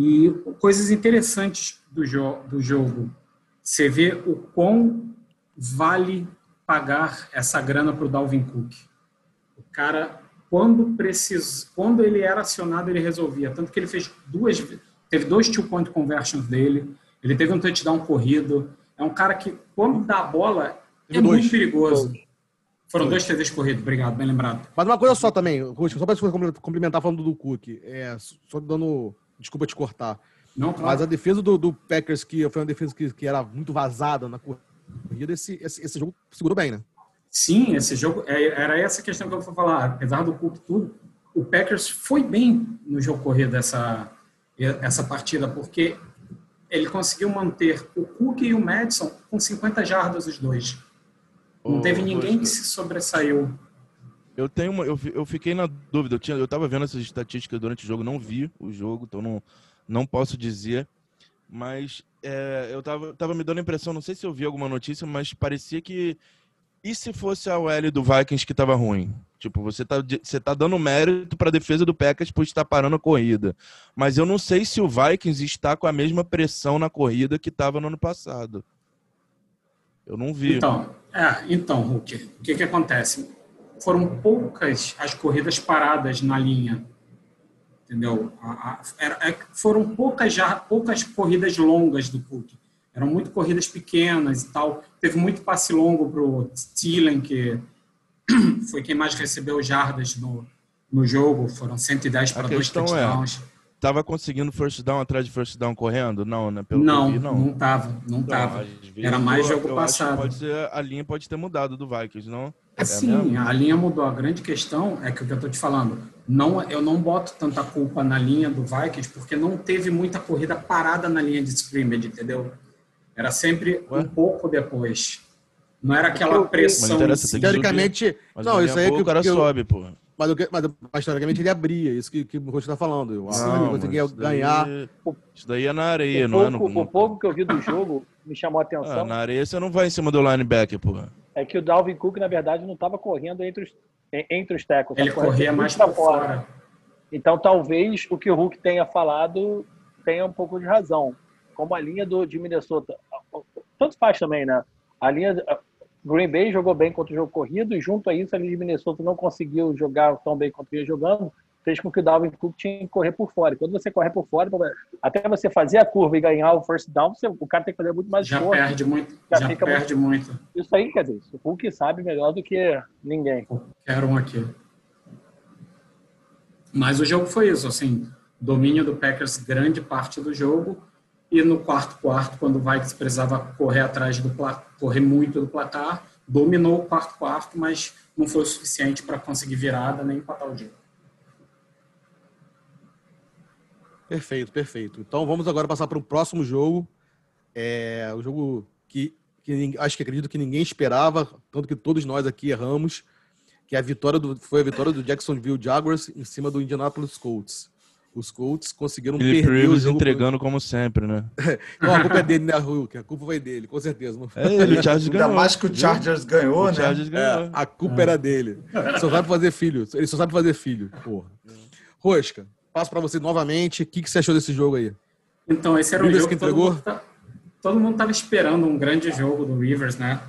Speaker 5: E coisas interessantes do, jo do jogo. Você vê o quão vale pagar essa grana para o Dalvin Cook. O cara, quando precisa, quando ele era acionado, ele resolvia. Tanto que ele fez duas, teve dois two point conversions dele. Ele teve um touchdown corrido. É um cara que, quando dá a bola, é dois. muito perigoso. Foram dois TDs corridos, obrigado, bem lembrado.
Speaker 1: Mas uma coisa só também, só para complementar falando do Cook, é, só dando. Desculpa te cortar. Não, claro. Mas a defesa do, do, Packers, que foi uma defesa que, que era muito vazada na corrida, esse, esse, esse jogo segurou bem, né?
Speaker 5: Sim, esse jogo. É, era essa questão que eu vou falar. Apesar do Cook tudo, o Packers foi bem no jogo corrido essa, essa partida, porque ele conseguiu manter o Cook e o Madison com 50 jardas os dois. Não oh, teve ninguém que se sobressaiu.
Speaker 6: Eu tenho uma, eu, eu fiquei na dúvida. Eu tinha, eu tava vendo essas estatísticas durante o jogo, não vi o jogo, então não, não posso dizer. Mas é, eu tava, tava me dando a impressão, não sei se eu vi alguma notícia, mas parecia que e se fosse a OL do Vikings que tava ruim? Tipo, você tá, você tá dando mérito para a defesa do Packers por estar parando a corrida. Mas eu não sei se o Vikings está com a mesma pressão na corrida que estava no ano passado. Eu não vi.
Speaker 5: Então, é, então Hulk, o que, que acontece? Foram poucas as corridas paradas na linha. Entendeu? A, a, era, é, foram poucas, já, poucas corridas longas do Cook. Eram muito corridas pequenas e tal. Teve muito passe longo para o Thielen, que foi quem mais recebeu jardas no, no jogo. Foram 110 para dois é, touchdowns.
Speaker 6: É tava conseguindo first down atrás de first down correndo? Não, né? Pelo
Speaker 5: não, vi, não, não tava, não então, tava. Era mais jogo eu passado.
Speaker 6: Pode ser, a linha pode ter mudado do Vikings, não?
Speaker 5: É Sim, a linha mudou. A grande questão é que o que eu tô te falando, não, eu não boto tanta culpa na linha do Vikings porque não teve muita corrida parada na linha de scrimmage, entendeu? Era sempre Ué? um pouco depois. Não era aquela pressão.
Speaker 1: Mas teoricamente, não, isso aí é que
Speaker 6: o cara
Speaker 1: eu,
Speaker 6: sobe, pô.
Speaker 1: Mas, mas, mas historicamente ele abria, isso que, que o Rocha está falando. Eu ele conseguia ganhar.
Speaker 6: Isso daí é na areia, o não
Speaker 4: pouco,
Speaker 6: é no.
Speaker 4: O pouco que eu vi do jogo me chamou a atenção. Ah,
Speaker 6: na areia você não vai em cima do linebacker, porra.
Speaker 4: É que o Dalvin Cook, na verdade, não estava correndo entre os, entre os tackles.
Speaker 5: Ele corria mais para fora. fora.
Speaker 4: Então, talvez o que o Hulk tenha falado tenha um pouco de razão. Como a linha do, de Minnesota. Tanto faz também, né? A linha, Green Bay jogou bem contra o jogo corrido e junto a isso a de Minnesota não conseguiu jogar tão bem quanto ia jogando, fez com que o Dalvin Cook tinha que correr por fora. Quando você corre por fora, até você fazer a curva e ganhar o first down, você, o cara tem que fazer muito mais
Speaker 5: já esforço. Perde muito, já, já perde muito. muito.
Speaker 4: Isso aí, quer dizer, o Hulk sabe melhor do que ninguém.
Speaker 5: Quero um aqui. Mas o jogo foi isso, assim, domínio do Packers grande parte do jogo e no quarto quarto, quando o Vikings precisava correr atrás do correr muito do placar, dominou o quarto quarto, mas não foi o suficiente para conseguir virada nem empatar o jogo.
Speaker 1: Perfeito, perfeito. Então vamos agora passar para o próximo jogo. É o jogo que, que acho que acredito que ninguém esperava, tanto que todos nós aqui erramos, que é a vitória do, foi a vitória do Jacksonville Jaguars em cima do Indianapolis Colts os Colts conseguiram
Speaker 6: Philip perder Rivers o jogo entregando como sempre, né?
Speaker 1: não, a culpa é dele, né, Hulk? A culpa foi dele, com certeza. Não
Speaker 3: foi. É, ele, o Chargers ganhou. Ainda mais que o Chargers ganhou, o né?
Speaker 1: Chargers ganhou. É, a culpa é. era dele. Ele só sabe fazer filho. Ele só sabe fazer filho, porra. Rosca, passo para você novamente. O que, que você achou desse jogo aí?
Speaker 5: Então, esse era o jogo que entregou. Todo mundo estava esperando um grande jogo do Rivers, né?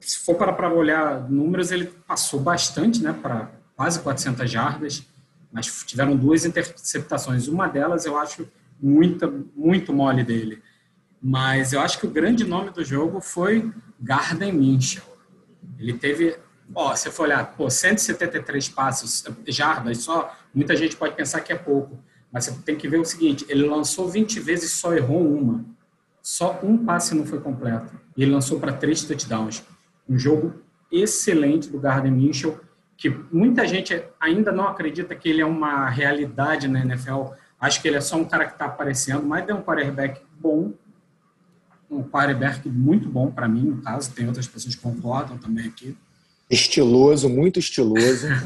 Speaker 5: Se for para, para olhar números, ele passou bastante, né? Para quase 400 jardas mas tiveram duas interceptações. Uma delas eu acho muito, muito mole dele. Mas eu acho que o grande nome do jogo foi Garden Minchel. Ele teve, ó, se for olhar, pô, 173 passos, jardas só, muita gente pode pensar que é pouco. Mas você tem que ver o seguinte, ele lançou 20 vezes e só errou uma. Só um passe não foi completo. E ele lançou para três touchdowns. Um jogo excelente do Garden Minchel que muita gente ainda não acredita que ele é uma realidade na NFL. Acho que ele é só um cara que está aparecendo, mas é um quarterback bom, um quarterback muito bom para mim, no caso. Tem outras pessoas que concordam também aqui.
Speaker 7: Estiloso, muito estiloso.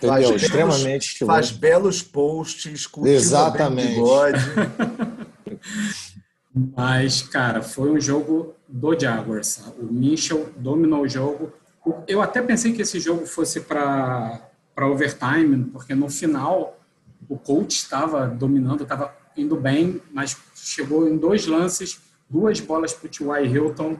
Speaker 7: faz belos, extremamente estiloso.
Speaker 3: Faz belos posts,
Speaker 7: Exatamente. bigode.
Speaker 5: Mas, cara, foi um jogo do Jaguars. O Mitchell dominou o jogo eu até pensei que esse jogo fosse para overtime, porque no final o coach estava dominando, estava indo bem, mas chegou em dois lances, duas bolas para o T.Y. Hilton,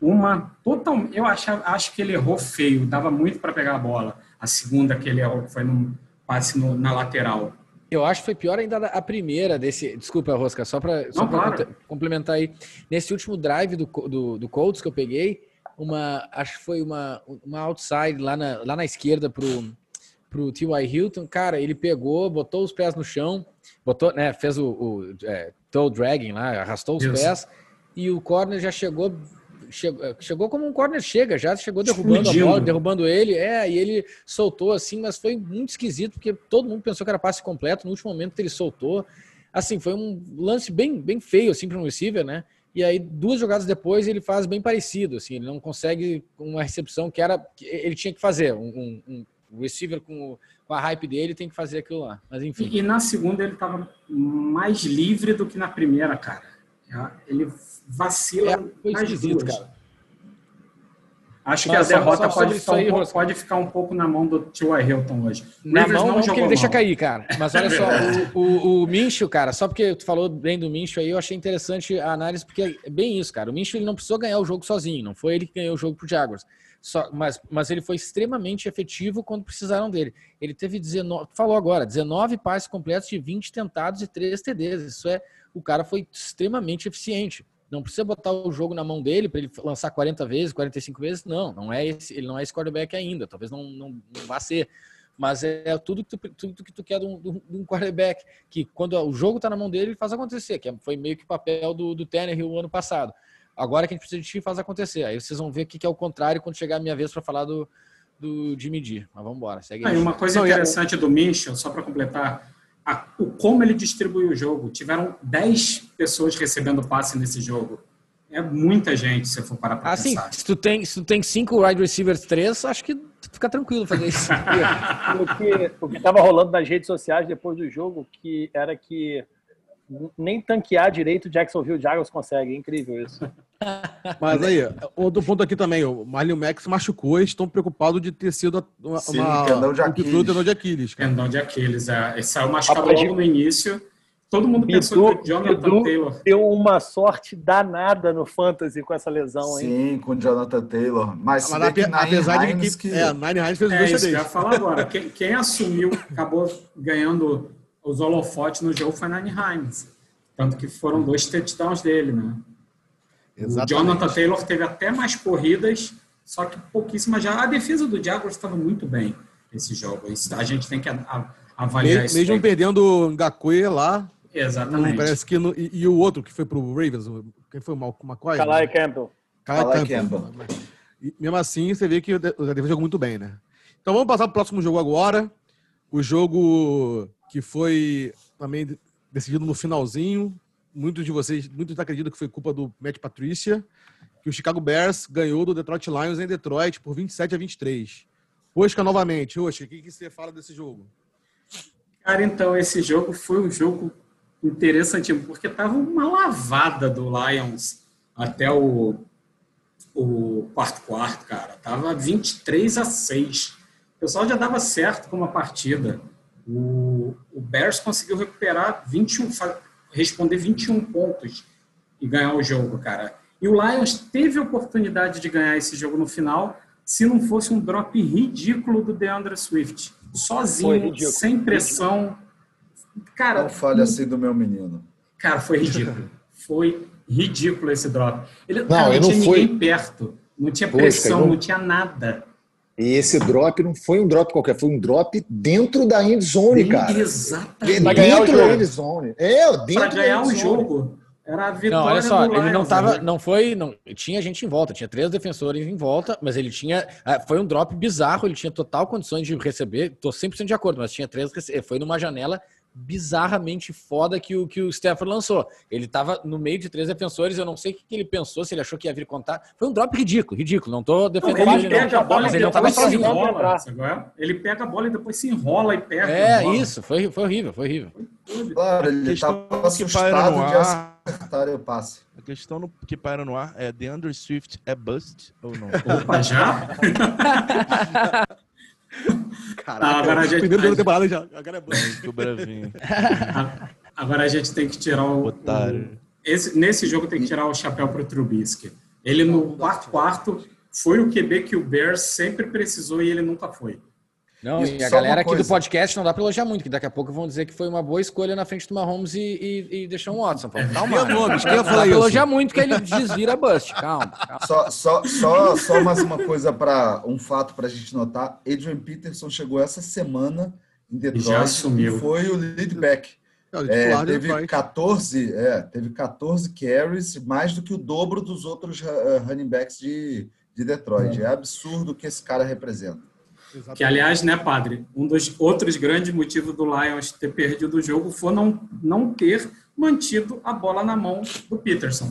Speaker 5: uma total, eu acho, acho que ele errou feio, dava muito para pegar a bola. A segunda que ele errou, foi num passe no, na lateral.
Speaker 2: Eu acho que foi pior ainda a primeira desse. Desculpa, Rosca, só para
Speaker 5: claro.
Speaker 2: complementar aí. Nesse último drive do, do, do Colts que eu peguei, uma, acho que foi uma, uma outside lá na, lá na esquerda pro, pro T.Y. Hilton. Cara, ele pegou, botou os pés no chão, botou, né, fez o, o é, toe dragging lá, arrastou os Isso. pés, e o corner já chegou chegou, é, chegou como um corner chega, já chegou derrubando Explodindo. a bola, derrubando ele, é, e ele soltou assim, mas foi muito esquisito, porque todo mundo pensou que era passe completo, no último momento que ele soltou, assim, foi um lance bem, bem feio, assim, para um receiver, né, e aí duas jogadas depois ele faz bem parecido, assim, ele não consegue uma recepção que era, que ele tinha que fazer, um, um, um receiver com, o, com a hype dele tem que fazer aquilo lá, mas enfim.
Speaker 5: E, e na segunda ele estava mais livre do que na primeira, cara. Ele vacila é, nas duas. Cara. Acho Mas que a derrota pode, ficar aí, um pouco, pode ficar um pouco na mão do T.Y. Hilton hoje.
Speaker 2: Na Rivers mão não, não ele mal. deixa cair, cara. Mas olha só, o, o, o Mincho, cara, só porque tu falou bem do Mincho aí, eu achei interessante a análise, porque é bem isso, cara. O Mincho ele não precisou ganhar o jogo sozinho, não foi ele que ganhou o jogo pro Jaguars. Só, mas, mas ele foi extremamente efetivo quando precisaram dele. Ele teve 19, falou agora, 19 passes completos de 20 tentados e 3 TDs. Isso é, o cara foi extremamente eficiente. Não precisa botar o jogo na mão dele para ele lançar 40 vezes, 45 vezes. Não, não é esse, ele não é esse quarterback ainda. Talvez não, não, não vá ser. Mas é tudo que tu, tudo que tu quer de um, de um quarterback. Que quando o jogo está na mão dele, ele faz acontecer. Que é, foi meio que o papel do, do Tannehill o ano passado. Agora que a gente precisa de ti, faz acontecer. Aí vocês vão ver o que é o contrário quando chegar a minha vez para falar do, do Jimmy G. Mas vamos embora, segue
Speaker 5: aí. uma coisa interessante do Mitchell, só para completar, a, o como ele distribuiu o jogo. Tiveram 10 pessoas recebendo passe nesse jogo. É muita gente, se eu for parar para
Speaker 2: assim, pensar. Se tu tem, se tu tem cinco wide receivers, três, acho que fica tranquilo fazer isso.
Speaker 4: o que estava rolando nas redes sociais depois do jogo, que era que nem tanquear direito o Jacksonville Jaguars consegue. É incrível isso.
Speaker 1: Mas aí, outro ponto aqui também, o Marlon Max machucou e estão preocupados de ter sido uma, Sim, uma,
Speaker 3: tendão de Aquiles. Um
Speaker 5: tendão de Aquiles. Cara. Tendão de Aquiles, é. Ele saiu machucado logo no início. Todo mundo pensou que o Jonathan Bidu Taylor...
Speaker 4: deu uma sorte danada no Fantasy com essa lesão, hein?
Speaker 3: Sim, com o Jonathan Taylor. Mas,
Speaker 1: Mas apesar de que, que... É, Nine Hines fez
Speaker 5: é, dois isso que eu ia falar agora. Quem, quem assumiu, acabou ganhando os holofotes no jogo foi Nine Hines. Tanto que foram dois touchdowns dele, né? Exatamente. O Jonathan Taylor teve até mais corridas, só que pouquíssimas já. A defesa do Jaguars estava muito bem esse jogo. A gente tem que avaliar
Speaker 1: isso. Mesmo perdendo o Ngakwe lá.
Speaker 5: Exatamente.
Speaker 1: parece que no, e, e, o outro que foi pro Ravens, quem foi o McCoy?
Speaker 4: Kalai né? Campbell.
Speaker 1: Kalai Campbell. Campbell. E, mesmo assim, você vê que o defesa jogou muito bem, né? Então vamos passar para o próximo jogo agora. O jogo que foi também decidido no finalzinho, muitos de vocês, muitos acreditam que foi culpa do Matt Patricia, que o Chicago Bears ganhou do Detroit Lions em Detroit por 27 a 23. Oscar, novamente. Oscar, o que, que você fala desse jogo?
Speaker 5: Cara, então, esse jogo foi um jogo interessantíssimo, porque tava uma lavada do Lions até o, o quarto quarto, cara. Tava 23 a 6. O pessoal já dava certo com uma partida. O, o Bears conseguiu recuperar 21, responder 21 pontos e ganhar o jogo, cara. E o Lions teve a oportunidade de ganhar esse jogo no final, se não fosse um drop ridículo do DeAndre Swift. Sozinho, sem pressão. Cara,
Speaker 3: não fale assim do meu menino.
Speaker 5: Cara, foi ridículo. Foi ridículo esse drop. Ele, não, cara, não tinha não ninguém perto. Não tinha pressão, não... não tinha nada.
Speaker 3: E esse drop não foi um drop qualquer, foi um drop dentro da end zone, cara.
Speaker 5: Exatamente.
Speaker 3: Dentro da end zone. É, dentro
Speaker 5: Pra ganhar o jogo. Era a vitória
Speaker 2: não, olha só, ele não tava, né? não foi, não tinha gente em volta, tinha três defensores em volta, mas ele tinha, é, foi um drop bizarro, ele tinha total condições de receber, tô 100% de acordo, mas tinha três, foi numa janela bizarramente foda que o, que o Stafford lançou. Ele estava no meio de três defensores, eu não sei o que ele pensou, se ele achou que ia vir contar. Foi um drop ridículo, ridículo. Não tô defendendo não, ele, ele pega não. A bola mas ele não estava sozinho.
Speaker 5: Enrola, ele pega a bola e depois se enrola e pega.
Speaker 2: É, isso, foi, foi horrível, foi horrível.
Speaker 3: Claro, ele estava assustado de acertar o passe.
Speaker 6: A questão no, que paira no ar é: DeAndre Swift é bust ou não?
Speaker 5: Opa, já?
Speaker 1: Caraca, agora a gente, primeiro jogo da temporada já. Agora é bom.
Speaker 5: agora a gente tem que tirar o. o esse, nesse jogo tem que tirar o chapéu para o Trubisky. Ele no quarto quarto foi o QB que o Bears sempre precisou e ele nunca foi.
Speaker 2: Não, Isso, e a galera aqui do podcast não dá para elogiar muito, que daqui a pouco vão dizer que foi uma boa escolha na frente do Mahomes e, e, e deixar um Watson. Calma, nomes, quem isso? elogiar muito que ele desvira bust. Calma. calma.
Speaker 3: Só, só, só, só mais uma coisa para um fato para a gente notar: Adrian Peterson chegou essa semana em Detroit
Speaker 5: Já assumiu.
Speaker 3: e foi o lead back. É, é teve 14, é, teve 14 carries, mais do que o dobro dos outros uh, running backs de, de Detroit. É. é absurdo o que esse cara representa.
Speaker 5: Exatamente. Que, aliás, né, padre, um dos outros grandes motivos do Lions ter perdido o jogo foi não, não ter mantido a bola na mão do Peterson.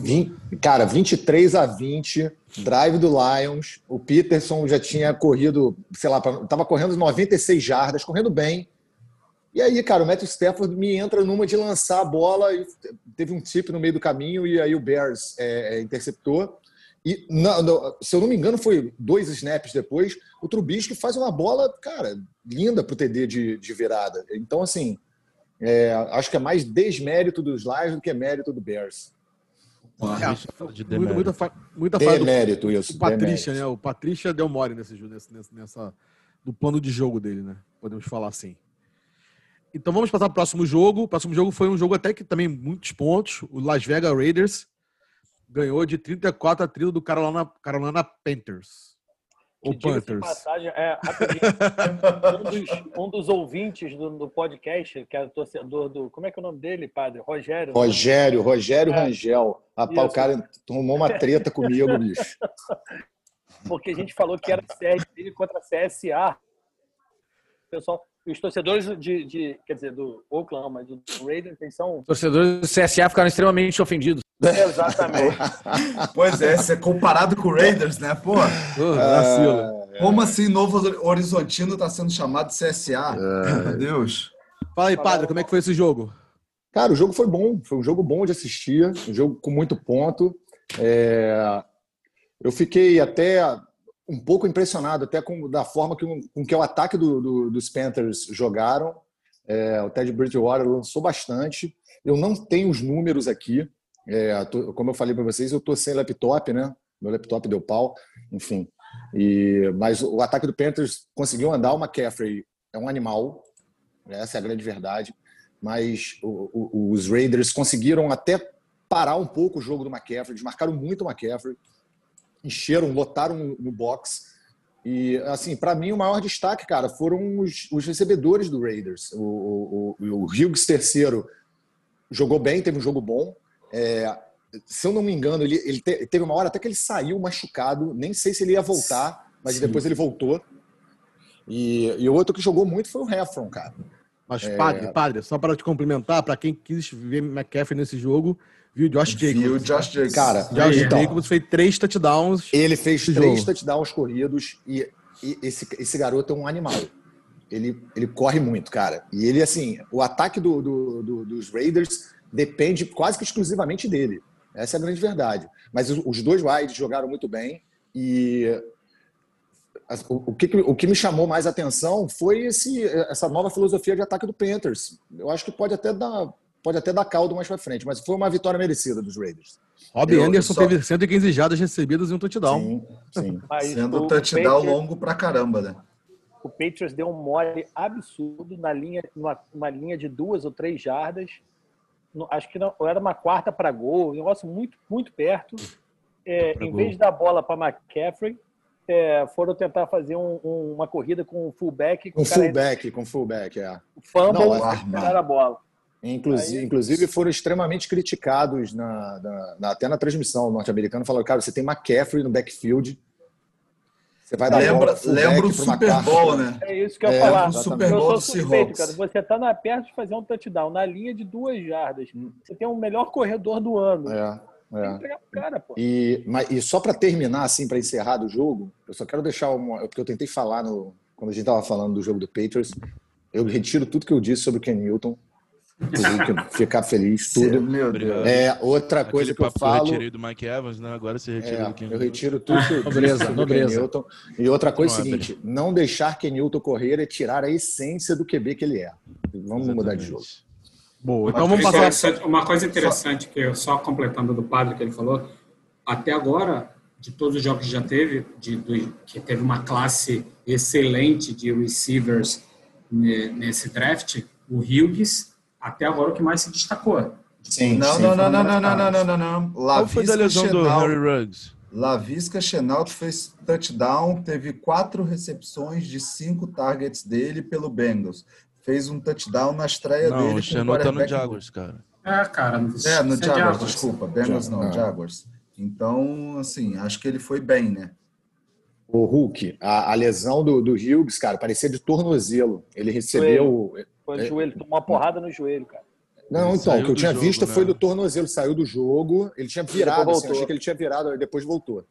Speaker 7: Cara, 23 a 20, drive do Lions. O Peterson já tinha corrido, sei lá, estava correndo 96 jardas, correndo bem. E aí, cara, o Matthew Stafford me entra numa de lançar a bola e teve um tip no meio do caminho e aí o Bears é, é interceptou. E, não, não, se eu não me engano, foi dois snaps depois, o Trubisky faz uma bola, cara, linda para o TD de, de virada. Então, assim, é, acho que é mais desmérito dos Lions do que mérito do Bears.
Speaker 1: É, de muita, muita, fa muita
Speaker 7: demérito, do,
Speaker 1: isso. O Patrícia, né? O Patrícia deu mole nesse, nesse, nessa, do plano de jogo dele, né? Podemos falar assim. Então vamos passar para o próximo jogo. O próximo jogo foi um jogo até que também muitos pontos. O Las Vegas Raiders ganhou de 34 a 30 do Carolina, Carolina Panthers.
Speaker 4: Ou Panthers. Passagem, é, um, dos, um, dos, ouvintes do, do, podcast, que é torcedor do. Como é que é o nome dele, padre? Rogério.
Speaker 7: Né? Rogério, Rogério é. Rangel. Rapaz, o cara tomou uma treta comigo, bicho.
Speaker 4: Porque a gente falou que era CSA contra CSA. Pessoal, os torcedores de, de, quer dizer, do Oklahoma, do Raiders, eles são...
Speaker 2: Torcedores do CSA ficaram extremamente ofendidos.
Speaker 4: Exatamente.
Speaker 3: pois é, ser comparado com o Raiders, né? Pô, uh, como assim Novo Horizontino está sendo chamado de CSA? Uh, Meu Deus.
Speaker 1: Fala aí, padre, como é que foi esse jogo?
Speaker 7: Cara, o jogo foi bom, foi um jogo bom de assistir, um jogo com muito ponto. É... Eu fiquei até um pouco impressionado até com da forma que, com que o ataque do, do, dos Panthers jogaram. É, o Ted Bridgewater lançou bastante. Eu não tenho os números aqui. É, tô, como eu falei para vocês, eu estou sem laptop, né? Meu laptop deu pau, enfim. E, mas o ataque do Panthers conseguiu andar. O McCaffrey é um animal, essa é a grande verdade. Mas o, o, os Raiders conseguiram até parar um pouco o jogo do McCaffrey, eles marcaram muito o McCaffrey encheram, lotaram no box. E, assim, para mim, o maior destaque, cara, foram os, os recebedores do Raiders. O, o, o, Hughes terceiro jogou bem, teve um jogo bom. É, se eu não me engano, ele, ele te, teve uma hora até que ele saiu machucado, nem sei se ele ia voltar, mas Sim. depois ele voltou. E, e o outro que jogou muito foi o Heffron, cara.
Speaker 1: Mas, é... padre, padre, só para te cumprimentar, para quem quis ver McCaffrey nesse jogo, Viu Josh Jacobs. Viu
Speaker 7: Josh Jacobs. Cara,
Speaker 1: Josh então, Jacobs fez três touchdowns.
Speaker 7: Ele fez três jogo. touchdowns corridos e, e, esse, esse garoto é um animal. Ele, ele corre muito, cara. E ele, assim, o ataque do, do, do, dos Raiders depende quase que exclusivamente dele. Essa é a grande verdade. Mas os, dois wides jogaram muito bem e o, o, que, o que me chamou mais atenção foi esse, essa nova filosofia de ataque do Panthers. Eu acho que pode até dar pode até dar caldo mais para frente, mas foi uma vitória merecida dos Raiders.
Speaker 1: Rob eu, Anderson só... teve 115 jardas recebidas e um touchdown. Sim,
Speaker 3: sim. Sendo um touchdown Patriots, longo pra caramba, né?
Speaker 4: O Patriots deu um mole absurdo na linha, numa, numa linha de duas ou três jardas. Acho que não, era uma quarta para gol, um negócio muito, muito perto. É, em gol. vez de dar bola para McCaffrey, é, foram tentar fazer um, um, uma corrida com o fullback.
Speaker 7: Com fullback, com fullback, é.
Speaker 4: Fumble, não, a bola.
Speaker 7: Inclusive, Aí... inclusive foram extremamente criticados na, na, na até na transmissão norte-americana. Falaram, cara, você tem McCaffrey no backfield.
Speaker 3: Você vai dar lembra, lembra o Super Bowl, né?
Speaker 4: É isso que eu ia é, falar. O Super Bowl eu suspeito, cara. Você tá na, perto de fazer um touchdown na linha de duas jardas. Você tem o melhor corredor do ano.
Speaker 7: É. É. Cara, e, mas, e só para terminar, assim, para encerrar do jogo, eu só quero deixar uma. Porque eu tentei falar no, quando a gente estava falando do jogo do Patriots. Eu retiro tudo que eu disse sobre o Ken Newton. Ficar feliz, tudo. Meu Deus. É, outra coisa Aquele que eu falo.
Speaker 6: Eu retirei do Mike Evans, né? Agora você retira é, do Ken
Speaker 7: Eu retiro tudo. nobreza, nobreza. Newton. E outra coisa é o seguinte: não deixar Ken Newton correr é tirar a essência do QB que ele é. Vamos Exatamente. mudar de jogo.
Speaker 5: Boa, então vamos passar. Uma coisa interessante que eu só completando do padre que ele falou, até agora de todos os jogos que já teve, de, do, que teve uma classe excelente de receivers nesse draft, o Hughes até agora o que mais se destacou.
Speaker 3: Sim, não, sim, não, não, não, não, não, não, não, não, não.
Speaker 6: Qual foi da lesão Chenal, do Harry Ruggs?
Speaker 3: Lavisca Chenault fez touchdown, teve quatro recepções de cinco targets dele pelo Bengals. Fez um touchdown na estreia
Speaker 6: não,
Speaker 3: dele.
Speaker 6: Não, o Chenault tá no Jaguars, cara.
Speaker 5: É, cara.
Speaker 3: É, no é Jaguars, desculpa. Bengals não, Jaguars. Então, assim, acho que ele foi bem, né?
Speaker 7: O Hulk, a, a lesão do, do Hughes, cara, parecia de tornozelo. Ele recebeu.
Speaker 4: Foi, foi no é, joelho, tomou uma porrada no joelho, cara.
Speaker 7: Não, ele então, o que eu tinha jogo, visto né? foi do tornozelo, saiu do jogo, ele tinha virado, assim, achei que ele tinha virado, depois voltou.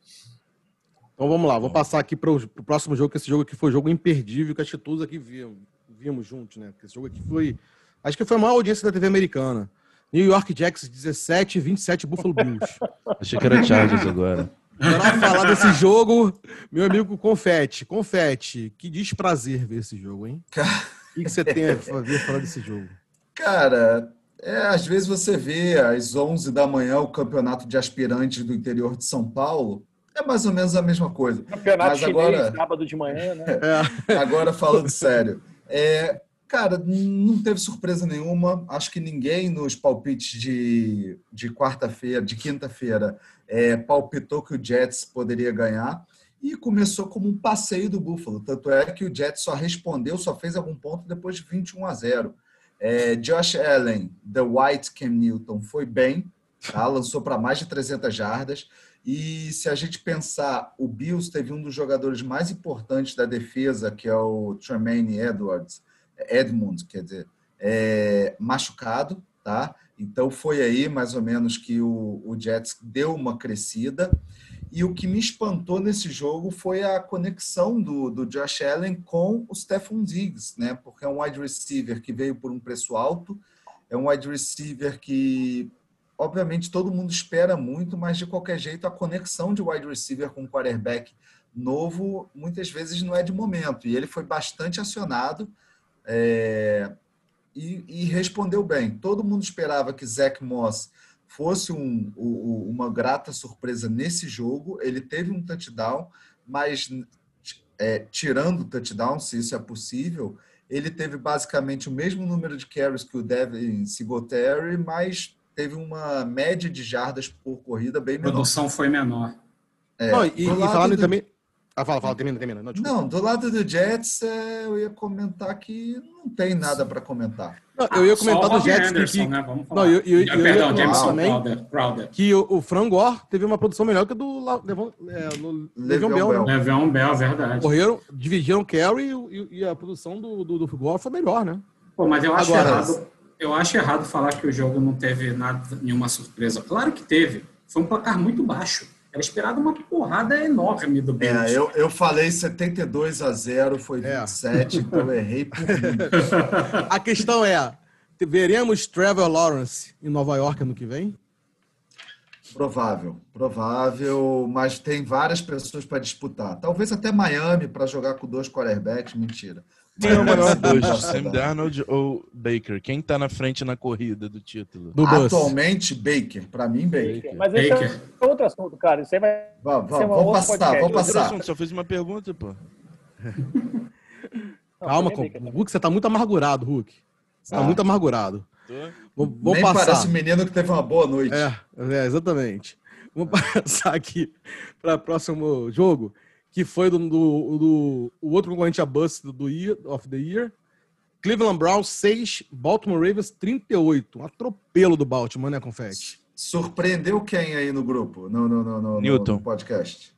Speaker 1: Então vamos lá, vamos passar aqui para o próximo jogo, que esse jogo aqui foi um jogo imperdível, que acho que todos aqui vimos, vimos juntos, né? Esse jogo aqui foi. Acho que foi a maior audiência da TV americana. New York Jacks 17, 27 Buffalo Bills.
Speaker 6: Achei que era Chargers agora.
Speaker 1: Para falar desse jogo, meu amigo Confete. Confete, que desprazer ver esse jogo, hein? O que você tem a ver falar desse jogo?
Speaker 3: Cara, é, às vezes você vê às 11 da manhã o campeonato de aspirantes do interior de São Paulo. É mais ou menos a mesma coisa.
Speaker 4: Campeonato Mas chinês, agora, sábado de manhã, né?
Speaker 3: É, agora falando sério. É, Cara, não teve surpresa nenhuma. Acho que ninguém nos palpites de, de quarta-feira, de quinta-feira, é, palpitou que o Jets poderia ganhar. E começou como um passeio do Buffalo. Tanto é que o Jets só respondeu, só fez algum ponto depois de 21 a 0. É, Josh Allen, The White Cam Newton, foi bem, tá? lançou para mais de 300 jardas. E se a gente pensar, o Bills teve um dos jogadores mais importantes da defesa, que é o Tremaine Edwards, Edmund, quer dizer, é, machucado, tá? Então foi aí mais ou menos que o, o Jets deu uma crescida. E o que me espantou nesse jogo foi a conexão do, do Josh Allen com o Stephon Diggs, né? Porque é um wide receiver que veio por um preço alto, é um wide receiver que, obviamente, todo mundo espera muito, mas de qualquer jeito a conexão de wide receiver com quarterback novo muitas vezes não é de momento. E ele foi bastante acionado é, e, e, respondeu bem. Todo mundo esperava que Zach Moss fosse um, um, uma grata surpresa nesse jogo. Ele teve um touchdown, mas é, tirando o touchdown, se isso é possível, ele teve basicamente o mesmo número de carries que o Devin Singletary, mas teve uma média de jardas por corrida bem menor. A
Speaker 5: produção foi menor.
Speaker 1: É, Não, e, e falando do... também, ah, fala, fala, termina, termina.
Speaker 3: Não, não do lado do Jets, é, eu ia comentar que não tem nada para comentar.
Speaker 1: Não, eu ia comentar do Jets Anderson, que, né? Vamos falar. Não, eu, eu, eu, Perdão, eu Jameson também Crowder, Crowder. que o, o Frangor teve uma produção melhor que a do Levon, é,
Speaker 5: Levion Bell. Bell. Né? Levion Bell, verdade.
Speaker 1: Correram, dividiram carry e, e, a produção do, do, do Gore foi melhor, né?
Speaker 5: Pô, mas eu acho Agora, errado. Eu acho errado falar que o jogo não teve nada, nenhuma surpresa. Claro que teve. Foi um placar muito baixo. Era esperado uma porrada enorme do
Speaker 3: Bills. É, eu, eu falei 72 a 0, foi 27, é. então eu errei por
Speaker 1: A questão é, veremos Trevor Lawrence em Nova York ano que vem?
Speaker 3: Provável, provável, mas tem várias pessoas para disputar. Talvez até Miami para jogar com dois quarterbacks, mentira.
Speaker 6: Quem é o maior dos, Sam Darnold ou Baker? Quem está na frente na corrida do título? Do
Speaker 3: Atualmente, Baker. Para mim, Baker.
Speaker 4: Mas esse Baker. é outro assunto, cara. Isso aí vai
Speaker 3: vamos, vamos, vamos passar, vamos passar. Assunto,
Speaker 6: só fiz uma pergunta, pô.
Speaker 1: Calma, Hulk, você tá muito amargurado, Hulk. Você tá ah. muito amargurado.
Speaker 3: Vamos, vamos Nem passar. parece menino que teve uma boa noite.
Speaker 1: É, é exatamente. Vamos passar aqui para o próximo jogo que foi do, do, do o outro concorrente a Bust do year, of the Year. Cleveland Browns 6, Baltimore Ravens 38. Um atropelo do Baltimore, né, Confete?
Speaker 3: Surpreendeu quem aí no grupo, no, no, no, no,
Speaker 6: Newton.
Speaker 3: no podcast?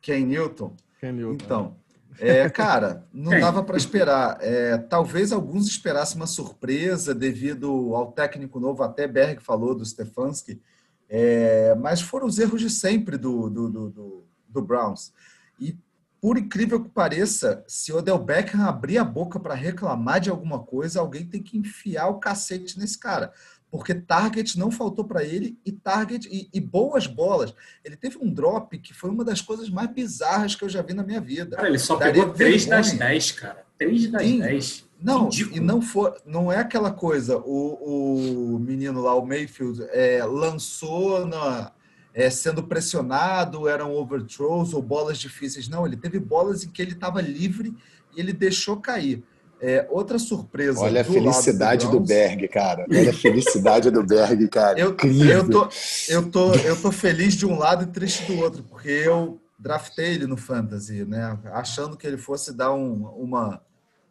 Speaker 3: Quem, Newton?
Speaker 1: Quem, Newton?
Speaker 3: Então, é, cara, não dava para esperar. É, talvez alguns esperassem uma surpresa devido ao técnico novo, até Berg falou do Stefanski, é, mas foram os erros de sempre do, do, do, do do Browns. E por incrível que pareça, se o Odell Beckham abrir a boca para reclamar de alguma coisa, alguém tem que enfiar o cacete nesse cara. Porque target não faltou para ele e target e, e, boas bolas. Ele teve um drop que foi uma das coisas mais bizarras que eu já vi na minha vida.
Speaker 5: Cara, ele só Daria pegou 3 das 10, cara. 3 das Sim. 10.
Speaker 3: Não, Ridículo. e não for, não é aquela coisa. O, o menino lá, o Mayfield, é, lançou na, é, sendo pressionado, eram overthrows ou bolas difíceis. Não, ele teve bolas em que ele estava livre e ele deixou cair. É, outra surpresa.
Speaker 7: Olha a felicidade do, do, Berg, cara. Olha a felicidade do Berg, cara.
Speaker 3: Eu, eu, tô, eu, tô, eu tô feliz de um lado e triste do outro, porque eu draftei ele no Fantasy, né? Achando que ele fosse dar um, uma,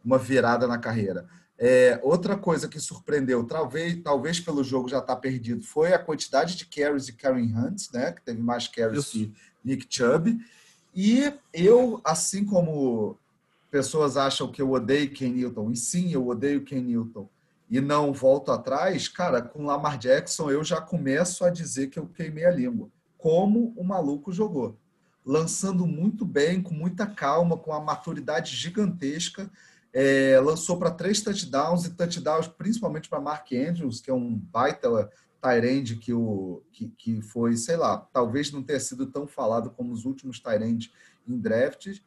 Speaker 3: uma virada na carreira. É, outra coisa que surpreendeu, talvez, talvez pelo jogo já estar tá perdido, foi a quantidade de carries de Karen Hunt, né? Que teve mais carries Isso. que Nick Chubb. E eu, assim como pessoas acham que eu odeio Ken Newton, e sim, eu odeio Ken Newton, e não volto atrás, cara, com Lamar Jackson eu já começo a dizer que eu queimei a língua. Como o maluco jogou. Lançando muito bem, com muita calma, com uma maturidade gigantesca é, lançou para três touchdowns e touchdowns principalmente para Mark Andrews, que é um baita Tyrande que, o, que, que foi, sei lá, talvez não tenha sido tão falado como os últimos Tyrande em drafts,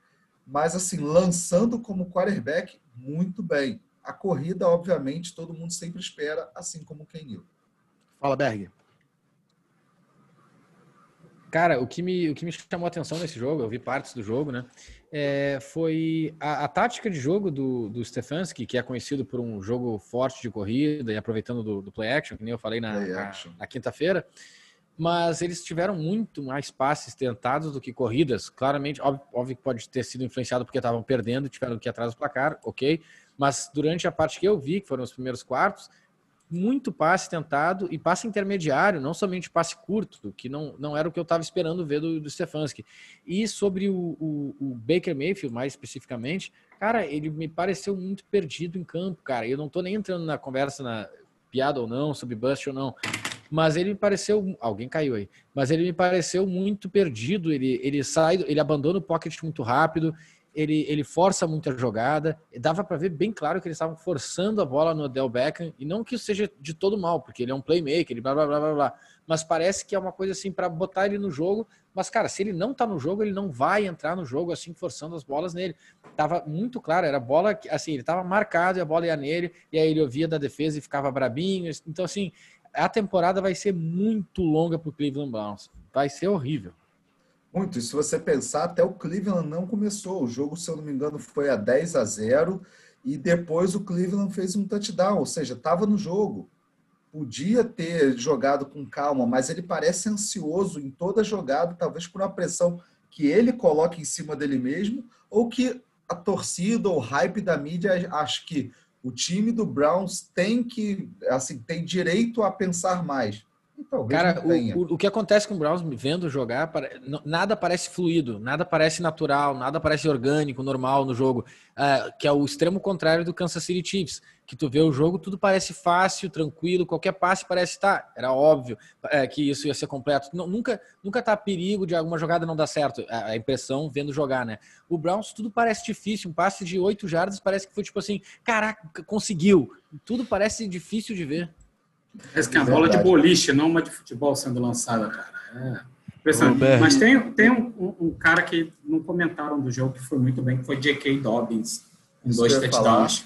Speaker 3: mas assim, lançando como quarterback muito bem. A corrida, obviamente, todo mundo sempre espera, assim como o Ken
Speaker 1: Fala, Berg.
Speaker 2: Cara, o que, me, o que me chamou a atenção nesse jogo, eu vi partes do jogo, né? É, foi a, a, tática de jogo do, do Stefanski, que é conhecido por um jogo forte de corrida e aproveitando do, do play action, que nem eu falei na, na, na quinta-feira. Mas eles tiveram muito mais passes tentados do que corridas. Claramente, óbvio, óbvio que pode ter sido influenciado porque estavam perdendo e tiveram que ir atrás do placar, ok. Mas durante a parte que eu vi, que foram os primeiros quartos, muito passe tentado e passe intermediário, não somente passe curto, que não, não era o que eu estava esperando ver do, do Stefanski. E sobre o, o, o, Baker Mayfield, mais especificamente, cara, ele me pareceu muito perdido em campo, cara. Eu não estou nem entrando na conversa, na piada ou não, sobre bust ou não, mas ele me pareceu. Alguém caiu aí. Mas ele me pareceu muito perdido. Ele, ele sai, ele abandona o pocket muito rápido ele, ele força muita jogada. Dava para ver bem claro que eles estavam forçando a bola no Del Beckham, e não que isso seja de todo mal, porque ele é um playmaker, ele blá blá blá blá blá. Mas parece que é uma coisa assim para botar ele no jogo. Mas, cara, se ele não tá no jogo, ele não vai entrar no jogo assim, forçando as bolas nele. Tava muito claro, era bola assim, ele tava marcado e a bola ia nele, e aí ele ouvia da defesa e ficava brabinho. Então, assim, a temporada vai ser muito longa pro Cleveland Browns. Vai ser horrível.
Speaker 3: Muito. E se você pensar, até o Cleveland não começou. O jogo, se eu não me engano, foi a 10 a 0 e depois o Cleveland fez um touchdown, ou seja, estava no jogo. Podia ter jogado com calma, mas ele parece ansioso em toda jogada, talvez por uma pressão que ele coloca em cima dele mesmo, ou que a torcida ou hype da mídia acho que o time do Browns tem que assim tem direito a pensar mais.
Speaker 2: Cara, o, o, que acontece com o Browns vendo jogar, nada parece fluido, nada parece natural, nada parece orgânico, normal no jogo, uh, que é o extremo contrário do Kansas City Chiefs, que tu vê o jogo, tudo parece fácil, tranquilo, qualquer passe parece estar, tá, era óbvio é, que isso ia ser completo. Não, nunca, nunca tá perigo de alguma jogada não dar certo, a, a, impressão vendo jogar, né? O Browns tudo parece difícil, um passe de oito jardas parece que foi tipo assim, caraca, conseguiu. Tudo parece difícil de ver.
Speaker 5: Parece que é uma bola de boliche, não uma de futebol sendo lançada, cara. É Mas tem, tem um, um, um, cara que não comentaram do jogo que foi muito bem, que foi J.K. Dobbins, em dois touchdowns.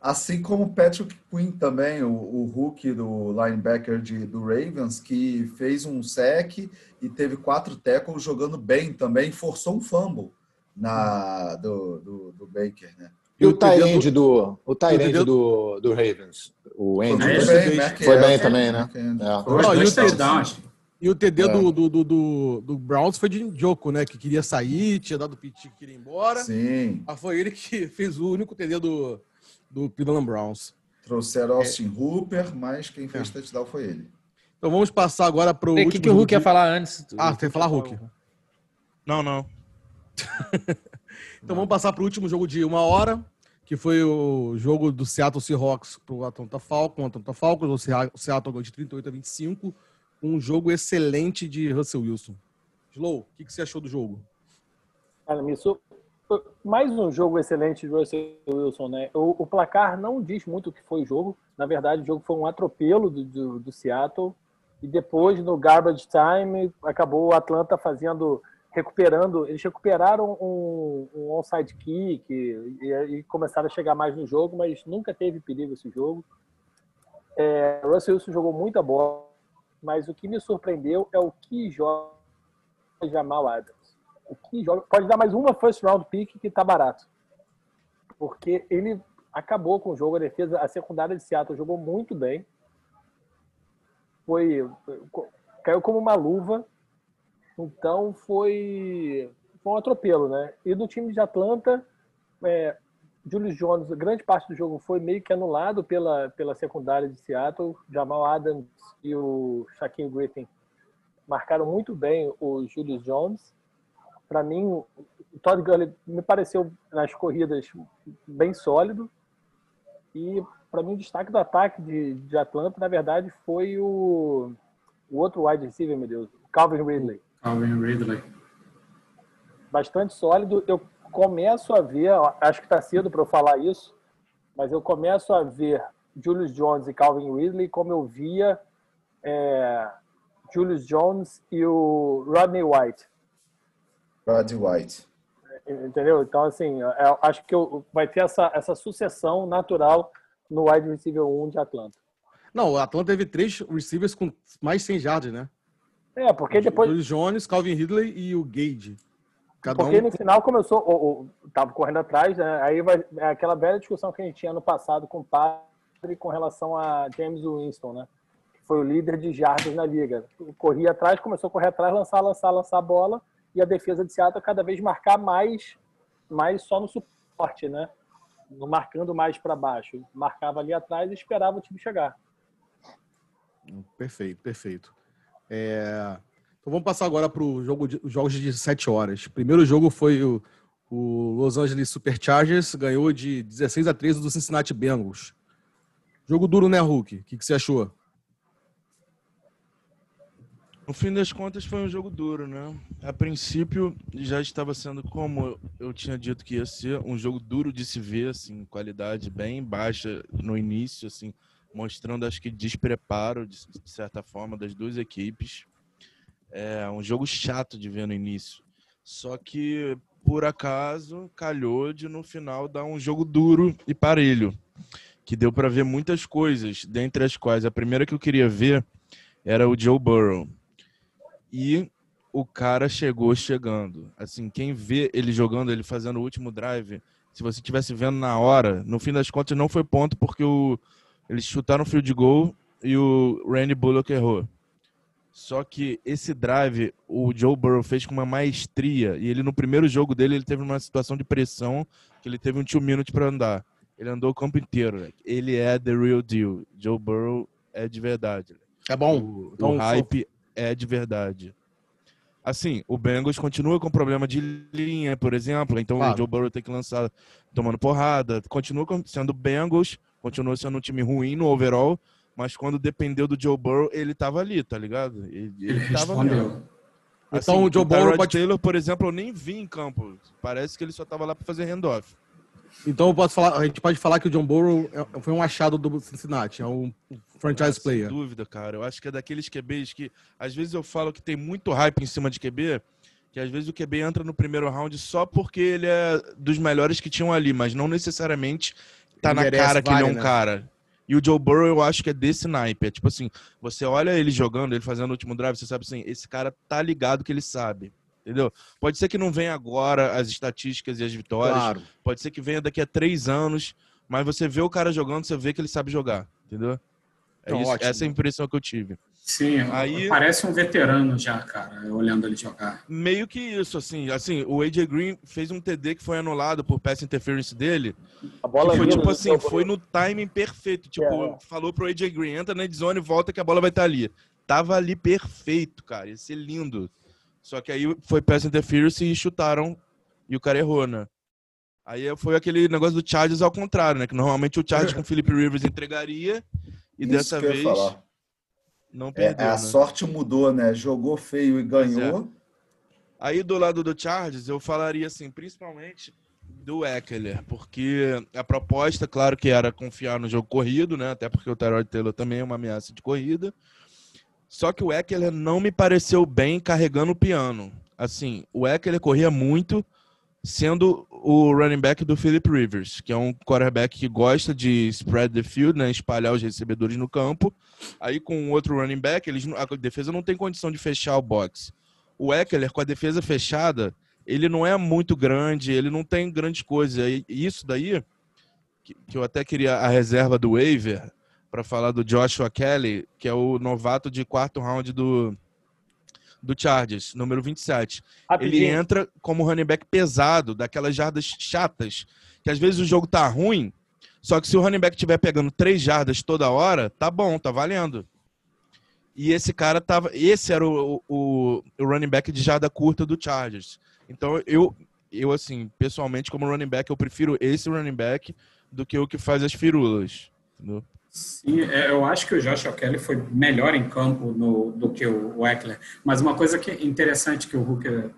Speaker 3: Assim como Patrick Quinn também, o, o Hulk do linebacker de, do Ravens, que fez um sec e teve quatro tackles jogando bem também, forçou um fumble na, do, do, do Baker, né?
Speaker 7: E o Tyrande do, o Tyrande do, do Ravens, o Andrews, foi bem, foi bem também, né?
Speaker 1: É. E o TD é. do, do, do, do, Browns foi de Joko, né? Que queria sair, tinha dado o piti que queria ir embora.
Speaker 3: Sim.
Speaker 1: Mas foi ele que fez o único TD do, do Cleveland Browns.
Speaker 3: Trouxeram Austin é. Hooper, mas quem fez é. touchdown foi ele.
Speaker 1: Então vamos passar agora para o.
Speaker 2: O que, que o Hulk ia falar antes?
Speaker 1: Ah, tem que falar Hulk.
Speaker 6: Não, não.
Speaker 1: Então vamos passar para o último jogo de uma hora, que foi o jogo do Seattle Seahawks para o Atlanta Falcons. Atlanta Falcons, o Seattle ganhou de 38 a 25. Um jogo excelente de Russell Wilson. Slow, o que, que você achou do jogo?
Speaker 4: Cara. Mais um jogo excelente de Russell Wilson, né? O, o, placar não diz muito o que foi o jogo. Na verdade, o jogo foi um atropelo do, do, do Seattle. E depois, no garbage time, acabou o Atlanta fazendo recuperando, eles recuperaram um, um onside kick e, e, começaram a chegar mais no jogo, mas nunca teve perigo esse jogo. É, Russell Wilson jogou muita bola, mas o que me surpreendeu é o que joga Jamal Adams. O que joga, pode dar mais uma first round pick que tá barato. Porque ele acabou com o jogo, a defesa, a secundária de Seattle jogou muito bem. Foi caiu como uma luva então foi, foi um atropelo, né? E do time de Atlanta, é, Julius Jones, grande parte do jogo foi meio que anulado pela, pela secundária de Seattle. Jamal Adams e o Shaquille Griffin marcaram muito bem o Julius Jones. Para mim, o Todd Gurley me pareceu nas corridas bem sólido. E para mim o destaque do ataque de, de Atlanta, na verdade, foi o, o outro wide receiver, meu Deus, Calvin Ridley.
Speaker 5: Calvin Ridley.
Speaker 4: Bastante sólido. Eu começo a ver, acho que está cedo para eu falar isso, mas eu começo a ver Julius Jones e Calvin Ridley como eu via é, Julius Jones e o Rodney White.
Speaker 3: Rodney White.
Speaker 4: Entendeu? Então, assim, eu acho que eu, vai ter essa, essa sucessão natural no wide receiver 1 de Atlanta.
Speaker 1: Não, o Atlanta teve três receivers com mais 100 jardas, né?
Speaker 4: É, porque depois.
Speaker 1: Julius Jones, Calvin Ridley e o Gage.
Speaker 4: Cada porque um... no final começou, o, tava correndo atrás, né? Aí vai é aquela velha discussão que a gente tinha no passado com o Padre com relação a James Winston, né? Que foi o líder de jardas na liga. Corria atrás, começou a correr atrás, lançar, lançar, lançar a bola e a defesa de Seattle cada vez marcar mais, mais só no suporte, né? Não marcando mais para baixo. Marcava ali atrás e esperava o time chegar.
Speaker 1: Perfeito, perfeito. É... Então vamos passar agora para os jogo jogos de 7 horas. Primeiro jogo foi o, o Los Angeles Superchargers, ganhou de 16 a 13 do Cincinnati Bengals. Jogo duro, né, Hulk? O que, que você achou?
Speaker 6: No fim das contas, foi um jogo duro, né? A princípio, já estava sendo, como eu tinha dito que ia ser, um jogo duro de se ver, assim, qualidade bem baixa no início, assim, mostrando, acho que, despreparo, de, certa forma, das duas equipes. É um jogo chato de ver no início. Só que, por acaso, calhou de no final dar um jogo duro e parelho. Que deu para ver muitas coisas, dentre as quais a primeira que eu queria ver era o Joe Burrow. E o cara chegou chegando. Assim, quem vê ele jogando, ele fazendo o último drive, se você estivesse vendo na hora, no fim das contas não foi ponto porque o eles chutaram o field goal e o Randy Bullock errou. Só que esse drive o Joe Burrow fez com uma maestria e ele no primeiro jogo dele ele teve uma situação de pressão que ele teve um two minutes para andar. Ele andou o campo inteiro. Ele é the real deal. Joe Burrow é de verdade.
Speaker 1: É bom.
Speaker 6: O, então, o hype é de verdade. Assim, o Bengals continua com problema de linha, por exemplo. Então claro. o Joe Burrow tem que lançar tomando porrada. Continua sendo Bengals continuou sendo um time ruim no overall, mas quando dependeu do Joe Burrow, ele tava ali, tá ligado?
Speaker 5: Ele, ele, ele tava mesmo.
Speaker 1: Assim, então o Joe Burrow pode...
Speaker 6: Taylor, por exemplo, eu nem vi em campo. Parece que ele só tava lá para fazer handoff.
Speaker 1: Então eu posso falar, a gente pode falar que o John Burrow é, foi um achado do Cincinnati, é um franchise ah, player.
Speaker 6: Sem dúvida, cara. Eu acho que é daqueles QBs que às vezes eu falo que tem muito hype em cima de QB, que às vezes o QB entra no primeiro round só porque ele é dos melhores que tinham ali, mas não necessariamente tá na cara que ele é um né? cara. E o Joe Burrow, eu acho que é desse naipe. É tipo assim, você olha ele jogando, ele fazendo o último drive, você sabe assim, esse cara tá ligado que ele sabe. Entendeu? Pode ser que não venha agora as estatísticas e as vitórias. Claro. Pode ser que venha daqui a três anos. Mas você vê o cara jogando, você vê que ele sabe jogar. Entendeu? É então, isso, essa é a impressão que eu tive.
Speaker 5: Sim, Aí, parece um veterano já, cara, olhando ele jogar.
Speaker 6: Meio que isso, assim. Assim, o AJ Green fez um TD que foi anulado por pass interference dele. A bola foi tipo assim, foi no timing perfeito. Tipo, é. falou pro AJ Green, entra na zone e volta que a bola vai estar tá ali. Tava ali perfeito, cara. Ia ser lindo. Só que aí foi pass interference e chutaram e o cara errou, né? Aí foi aquele negócio do Chargers ao contrário, né? Que normalmente o Chargers com o Philip Rivers entregaria e Isso dessa vez não perdeu.
Speaker 3: É, a
Speaker 6: né?
Speaker 3: sorte mudou, né? Jogou feio e ganhou.
Speaker 6: Aí do lado do Chargers, eu falaria assim, principalmente do Eckler, porque a proposta, claro que era confiar no jogo corrido, né? Até porque o Tyrod Taylor também é uma ameaça de corrida. Só que o Eckler não me pareceu bem carregando o piano. Assim, o Eckler corria muito, sendo o running back do Philip Rivers, que é um quarterback que gosta de spread the field, né, espalhar os recebedores no campo. Aí com outro running back, eles, a defesa não tem condição de fechar o box. O Eckler, com a defesa fechada, ele não é muito grande, ele não tem grandes coisas. E isso daí, que, que eu até queria a reserva do waiver, para falar do Joshua Kelly, que é o novato de quarto round do, do Chargers, número 27. Rapidinho. Ele entra como running back pesado, daquelas jardas chatas, que às vezes o jogo tá ruim, só que se o running back estiver pegando três jardas toda hora, tá bom, tá valendo. E esse cara tava. Esse era o, o, o running back de jarda curta do Chargers. Então eu, eu assim, pessoalmente, como running back, eu prefiro esse running back do que o que faz as firulas. Entendeu?
Speaker 5: Sim, é, eu acho que o Josh Kelly foi melhor em campo no, do que o Eckler. Mas uma coisa que é interessante que o Hulk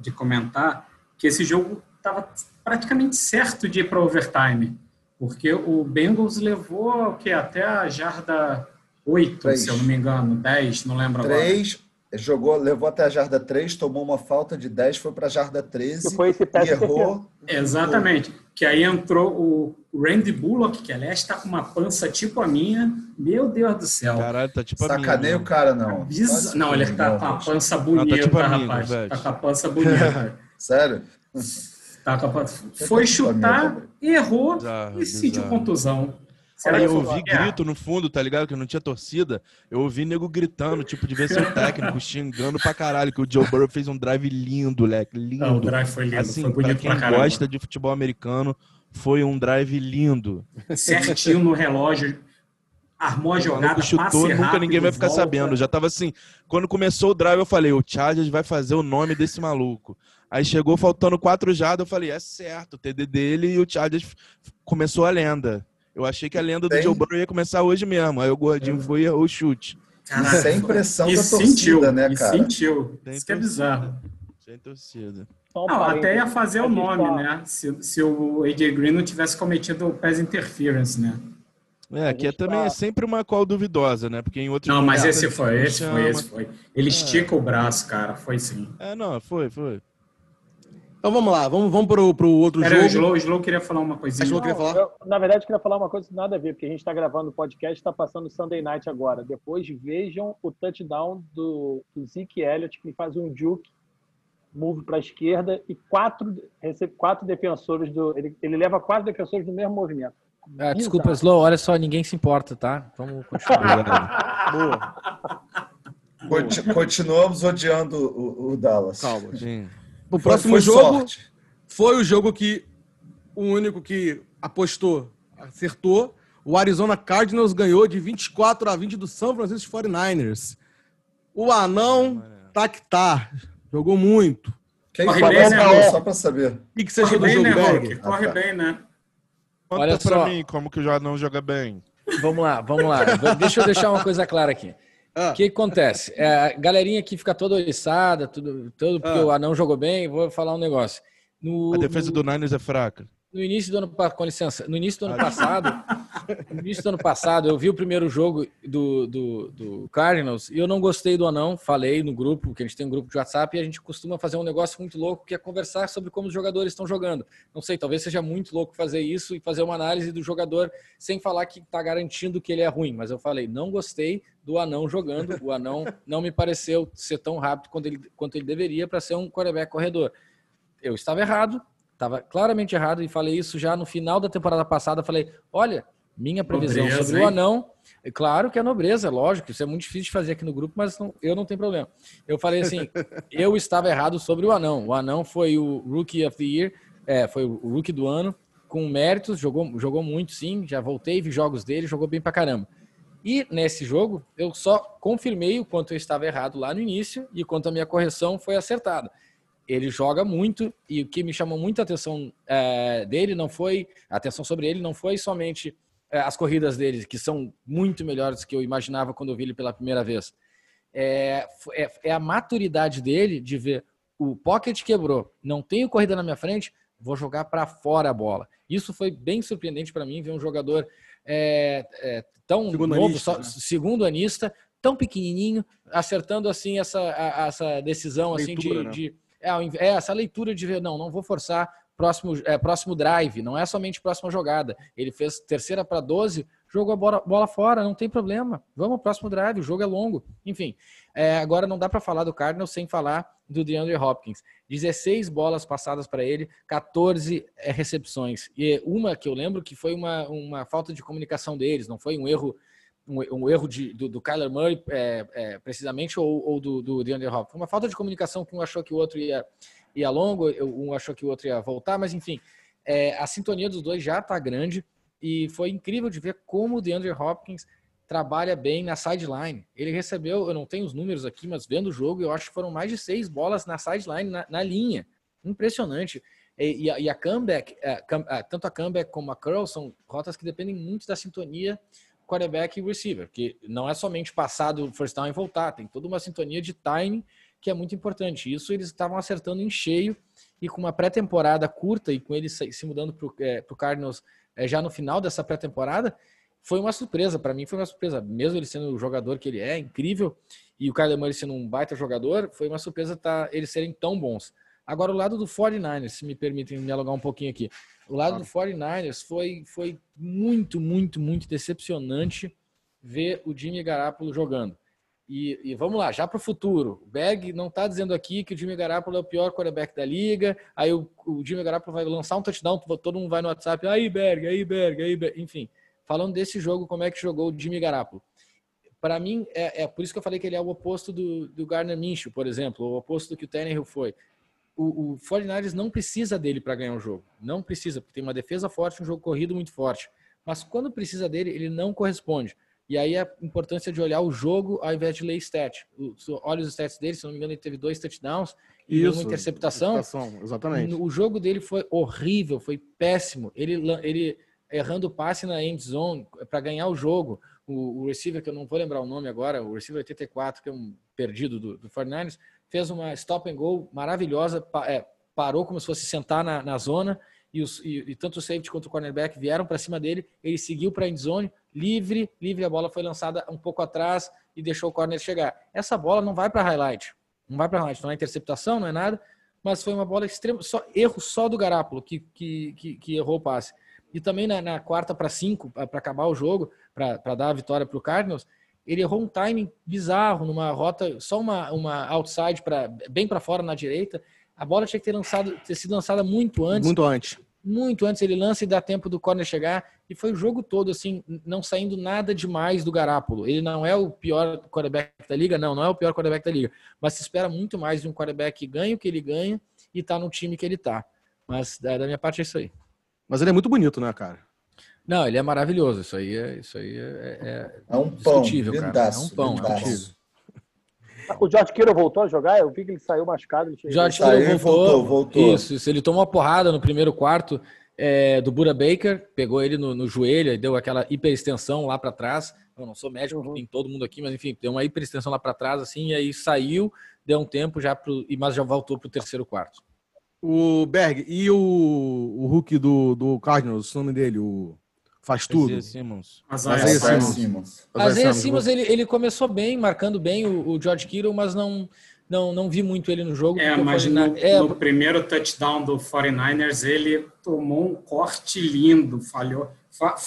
Speaker 5: de comentar, que esse jogo estava praticamente certo de ir para overtime, porque o Bengals levou o que até a jarda 8, se eu não me engano, 10, não lembro
Speaker 3: 3, agora jogou, levou até a jarda 3, tomou uma falta de 10, foi para a jarda 13
Speaker 4: foi esse
Speaker 3: e errou.
Speaker 5: Exatamente. Que aí entrou o Randy Bullock, que aliás está com uma pança tipo a minha. Meu Deus do céu.
Speaker 6: Caralho, tá tipo a
Speaker 3: minha. o cara, não.
Speaker 5: Bis... Não, ele tá com a pança bonita, não, tá, tipo rapaz. Minha, tá com a pança bonita.
Speaker 3: Sério?
Speaker 5: Tá com a pança... Foi chutar, errou bizarro, e sentiu contusão.
Speaker 6: Aí eu ouvi grito no fundo, tá ligado? Que não tinha torcida. Eu ouvi nego gritando, tipo, devia ser o técnico, xingando pra caralho, que o Joe Burrow fez um drive lindo, leque. Lindo. Não, o
Speaker 5: drive foi lindo,
Speaker 6: assim,
Speaker 5: foi bonito
Speaker 6: pra quem gosta de futebol americano, foi um drive lindo.
Speaker 5: Certinho no relógio. Armou a jogada,
Speaker 6: chutou, nunca ninguém vai ficar volta. sabendo. Já tava assim, quando começou o drive, eu falei, o Chargers vai fazer o nome desse maluco. Aí chegou faltando quatro jardas, eu falei, é certo, o TD dele e o Chargers começou a lenda. Eu achei que a lenda do Joe Burrow ia começar hoje mesmo. Aí o gordinho é. foi o chute.
Speaker 3: Caraca, sem pressão da torcida, sentiu, né, cara?
Speaker 5: sentiu. Sem Isso que é bizarro.
Speaker 6: Sem torcida.
Speaker 5: Não, até ia fazer o nome, tá... né? Se, se o AJ Green não tivesse cometido o pass interference, né?
Speaker 6: É, que é, também tá... é sempre uma qual duvidosa, né? Porque em outros
Speaker 5: Não, mas esse foi, esse foi, esse foi. Ele é. estica o braço, cara. Foi sim.
Speaker 6: É, não, foi, foi.
Speaker 1: Então vamos lá, vamos, vamos pro, pro outro Pera, jogo. O
Speaker 5: Slow, o Slow queria falar uma coisinha. Slow
Speaker 4: queria falar? Eu, na verdade, eu queria falar uma coisa que nada a ver, porque a gente está gravando o podcast está passando Sunday Night agora. Depois vejam o touchdown do, do Zeke Elliott, que faz um juke, move para a esquerda e quatro, recebe quatro defensores do. Ele, ele leva quatro defensores no mesmo movimento.
Speaker 2: Ah, desculpa, Slow, olha só, ninguém se importa, tá? Vamos continuar.
Speaker 3: Boa. Continuamos odiando o, o Dallas.
Speaker 1: Calma, gente. O próximo foi jogo sorte. foi o jogo que o único que apostou acertou. O Arizona Cardinals ganhou de 24 a 20 do São Francisco 49ers. O anão tá que tá. Jogou muito.
Speaker 3: Quem Corre bem, né, só para saber. O
Speaker 1: que, que você achou do jogo,
Speaker 5: né,
Speaker 1: Berg?
Speaker 5: Corre ah, tá. bem, né?
Speaker 6: Conta Olha pra só. mim como que o anão joga bem.
Speaker 2: Vamos lá, vamos lá. Deixa eu deixar uma coisa clara aqui. Ah. O que acontece? É, a galerinha que fica toda oriçada, tudo, tudo porque ah. o anão jogou bem, vou falar um negócio.
Speaker 6: No, a defesa no, do Niners é fraca.
Speaker 2: No início do ano, com licença, no início do ano passado, no início do ano passado, eu vi o primeiro jogo do, do, do, Cardinals e eu não gostei do anão. Falei no grupo, que a gente tem um grupo de WhatsApp e a gente costuma fazer um negócio muito louco que é conversar sobre como os jogadores estão jogando. Não sei, talvez seja muito louco fazer isso e fazer uma análise do jogador sem falar que está garantindo que ele é ruim. Mas eu falei, não gostei do anão jogando. O anão não me pareceu ser tão rápido quanto ele, quanto ele deveria para ser um quarterback corredor. Eu estava errado, estava claramente errado e falei isso já no final da temporada passada. Falei, olha, minha previsão nobreza, sobre hein? o anão, é claro que é nobreza, lógico, isso é muito difícil de fazer aqui no grupo, mas não, eu não tenho problema. Eu falei assim, eu estava errado sobre o anão. O anão foi o Rookie of the Year, é, foi o Rookie do ano, com méritos, jogou, jogou muito sim, já voltei, vi jogos dele, jogou bem pra caramba. E nesse jogo, eu só confirmei o quanto eu estava errado lá no início e quanto a minha correção foi acertada ele joga muito e o que me chamou muita atenção é, dele não foi atenção sobre ele não foi somente é, as corridas dele que são muito melhores do que eu imaginava quando eu vi ele pela primeira vez é, é, é, a maturidade dele de ver o pocket quebrou, não tenho corrida na minha frente, vou jogar para fora a bola. Isso foi bem surpreendente para mim ver um jogador é, é, tão segundo novo, anista, só, né? segundo anista, tão pequenininho, acertando assim essa, a, essa decisão leitura, assim de, né? de é, é, essa leitura de ver, não, não vou forçar próximo, é, próximo drive, não é somente próxima jogada. Ele fez terceira para 12, jogou a bola, bola fora, não tem problema. Vamos ao próximo drive, o jogo é longo. Enfim, é, agora não dá para falar do Cardinals sem falar do DeAndre Hopkins. 16 bolas passadas para ele, 14 é, recepções. E uma que eu lembro que foi uma, uma falta de comunicação deles, não foi um erro um, erro de, do, do Kyler Murray, é, é, precisamente, ou, ou, do, do DeAndre Hopkins. Uma falta de comunicação que um achou que o outro ia, ia longo, um achou que o outro ia voltar, mas enfim, é, a sintonia dos dois já está grande e foi incrível de ver como o DeAndre Hopkins trabalha bem na sideline. Ele recebeu, eu não tenho os números aqui, mas vendo o jogo, eu acho que foram mais de seis bolas na sideline, na, na linha. Impressionante. E, e, a, e a comeback, a, a, tanto a comeback como a curl são rotas que dependem muito da sintonia quarterback e receiver, que não é somente passar do first down e voltar, tem toda uma sintonia de timing que é muito importante. Isso eles estavam acertando em cheio e com uma pré-temporada curta e com eles se mudando para o é, Cardinals é, já no final dessa pré-temporada, foi uma surpresa. Para mim foi uma surpresa, mesmo ele sendo o jogador que ele é, incrível, e o Kyler Murray sendo um baita jogador, foi uma surpresa tá, eles serem tão bons. Agora, o lado do 49ers, se me permitem me alugar um pouquinho aqui. O lado do 49ers foi, foi muito, muito, muito decepcionante ver o Jimmy Garoppolo jogando. E, e, vamos lá, já para o futuro. O Berg não está dizendo aqui que o Jimmy Garoppolo é o pior quarterback da liga. Aí o, o Jimmy Garoppolo vai lançar um touchdown, todo mundo vai no WhatsApp. Aí, Berg, aí, Berg, aí, Berg. Enfim, falando desse jogo, como é que jogou o Jimmy Garoppolo. Para mim, é, é, por isso que eu falei que ele é o oposto do, do Garner Minshew, por exemplo, o oposto do que o Tannehill foi. O, o 49ers não precisa dele para ganhar o jogo. Não precisa, porque tem uma defesa forte, um jogo corrido muito forte. Mas quando precisa dele, ele não corresponde. E aí a importância de olhar o jogo ao invés de ler stat. Olha os stats dele, se não me engano, ele teve dois touchdowns e Isso, uma interceptação.
Speaker 1: Exatamente.
Speaker 2: O jogo dele foi horrível, foi péssimo. Ele, ele errando o passe na end zone para ganhar o jogo. O, o, receiver, que eu não vou lembrar o nome agora, o receiver 84, que é um perdido do, do 49ers, fez uma stop and go maravilhosa, pa, é, parou como se fosse sentar na, na zona e, os, e, e, tanto o safety quanto o cornerback vieram para cima dele, ele seguiu para a end zone, livre, livre, a bola foi lançada um pouco atrás e deixou o corner chegar. Essa bola não vai para highlight, não vai para highlight, não é interceptação, não é nada, mas foi uma bola extrema, só erro só do Garápolo que, que, que, que errou o passe. E também na, na quarta para cinco, para acabar o jogo, para dar a vitória para o Cardinals, ele errou um timing bizarro numa rota, só uma, uma outside para bem para fora na direita. A bola tinha que ter, lançado, ter sido lançada muito antes.
Speaker 1: Muito antes
Speaker 2: muito antes ele lança e dá tempo do corner chegar. E foi o jogo todo, assim, não saindo nada demais do Garápolo. Ele não é o pior quarterback da liga, não, não é o pior quarterback da liga. Mas se espera muito mais de um quarterback que ganha o que ele ganha e tá no time que ele tá. Mas da minha parte é isso aí.
Speaker 1: Mas ele é muito bonito, né, cara?
Speaker 2: Não, ele é maravilhoso. Isso aí é, isso aí é,
Speaker 3: é, é um pão, cara.
Speaker 2: é um pão, é um
Speaker 4: o George Kittle voltou a jogar? Eu vi que ele saiu machucado. Ele
Speaker 2: George Kittle voltou, voltou, voltou. Isso, isso, ele tomou uma porrada no primeiro quarto é, do Buda Baker, pegou ele no, no joelho e deu aquela hiperextensão lá para trás. Eu não sou médico, uhum. tem todo mundo aqui, mas enfim, deu uma hiperextensão lá para trás, assim, e aí saiu, deu um tempo já pro, mas já voltou para o terceiro quarto.
Speaker 1: O Berg, e o, o Hulk do, do Cardinals, o nome dele, o faz tudo. Isaiah
Speaker 2: Simmons. Isaiah Simmons. Isaiah Simmons, ele, ele começou bem, marcando bem o, o George Kittle, mas não, não, não vi muito ele no jogo.
Speaker 5: É, mas no, é... no, primeiro touchdown do 49ers, ele tomou um corte lindo, falhou.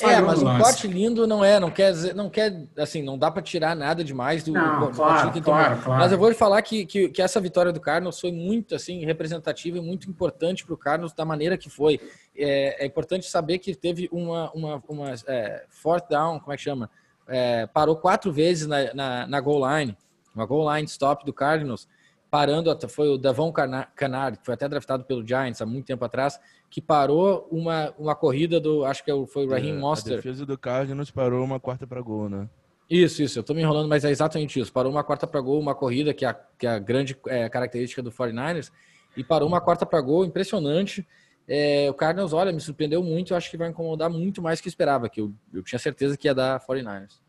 Speaker 2: É, mas um corte lindo não é, não quer dizer, não quer, assim, não dá para tirar nada demais do,
Speaker 5: não, do claro, que claro, claro,
Speaker 2: Mas eu vou falar que, que, que, essa vitória do Carlos foi muito, assim, representativa e muito importante para o Carlos da maneira que foi. É, é, importante saber que teve uma, uma, uma é, fourth down, como é que chama? É, parou quatro vezes na, na, na goal line, uma goal line stop do Cardinals, parando, foi o Davon Canard, que foi até draftado pelo Giants há muito tempo atrás, que parou uma, uma corrida do, acho que é foi o Raheem é, Monster. A
Speaker 6: defesa do Cardinals parou uma quarta para gol, né?
Speaker 2: Isso, isso, eu tô me enrolando, mas é exatamente isso. Parou uma quarta para gol, uma corrida, que é a, que é a grande é, característica do 49ers, e parou uma quarta para gol, impressionante. É, o Cardinals, olha, me surpreendeu muito, eu acho que vai incomodar muito mais que eu esperava, que eu, eu tinha certeza que ia dar 49ers.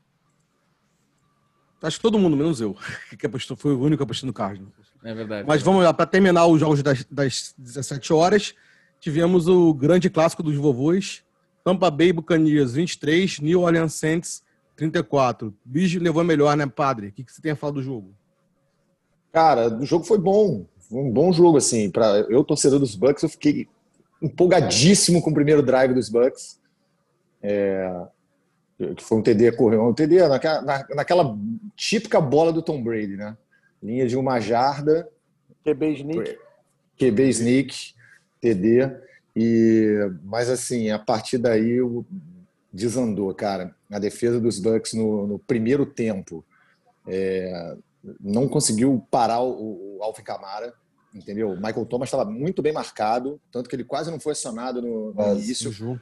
Speaker 1: Acho que todo mundo, menos eu, que apostou, foi o único que apostou no Cardinals.
Speaker 2: É verdade.
Speaker 1: Mas vamos lá, para terminar os jogos das, das 17 horas, tivemos o grande clássico dos vovôs. Tampa Bay Buccaneers 23, New Orleans Saints 34. Bicho levou melhor, né, padre? O que, que você tem a falar do jogo?
Speaker 7: Cara, o jogo foi bom. Foi um bom jogo, assim. Para eu, torcedor dos Bucks, eu fiquei empolgadíssimo com o primeiro drive dos Bucks. É, que foi um TD correu, um TD naquela, naquela típica bola do Tom Brady, né? Linha de uma jarda.
Speaker 4: QB sneak.
Speaker 7: QB sneak, TD. E, mas assim, a partir daí desandou, cara. A defesa dos Bucks no, no primeiro tempo é, não conseguiu parar o, o Alvin Kamara, entendeu? O Michael Thomas estava muito bem marcado, tanto que ele quase não foi acionado no, no início.
Speaker 1: jogo.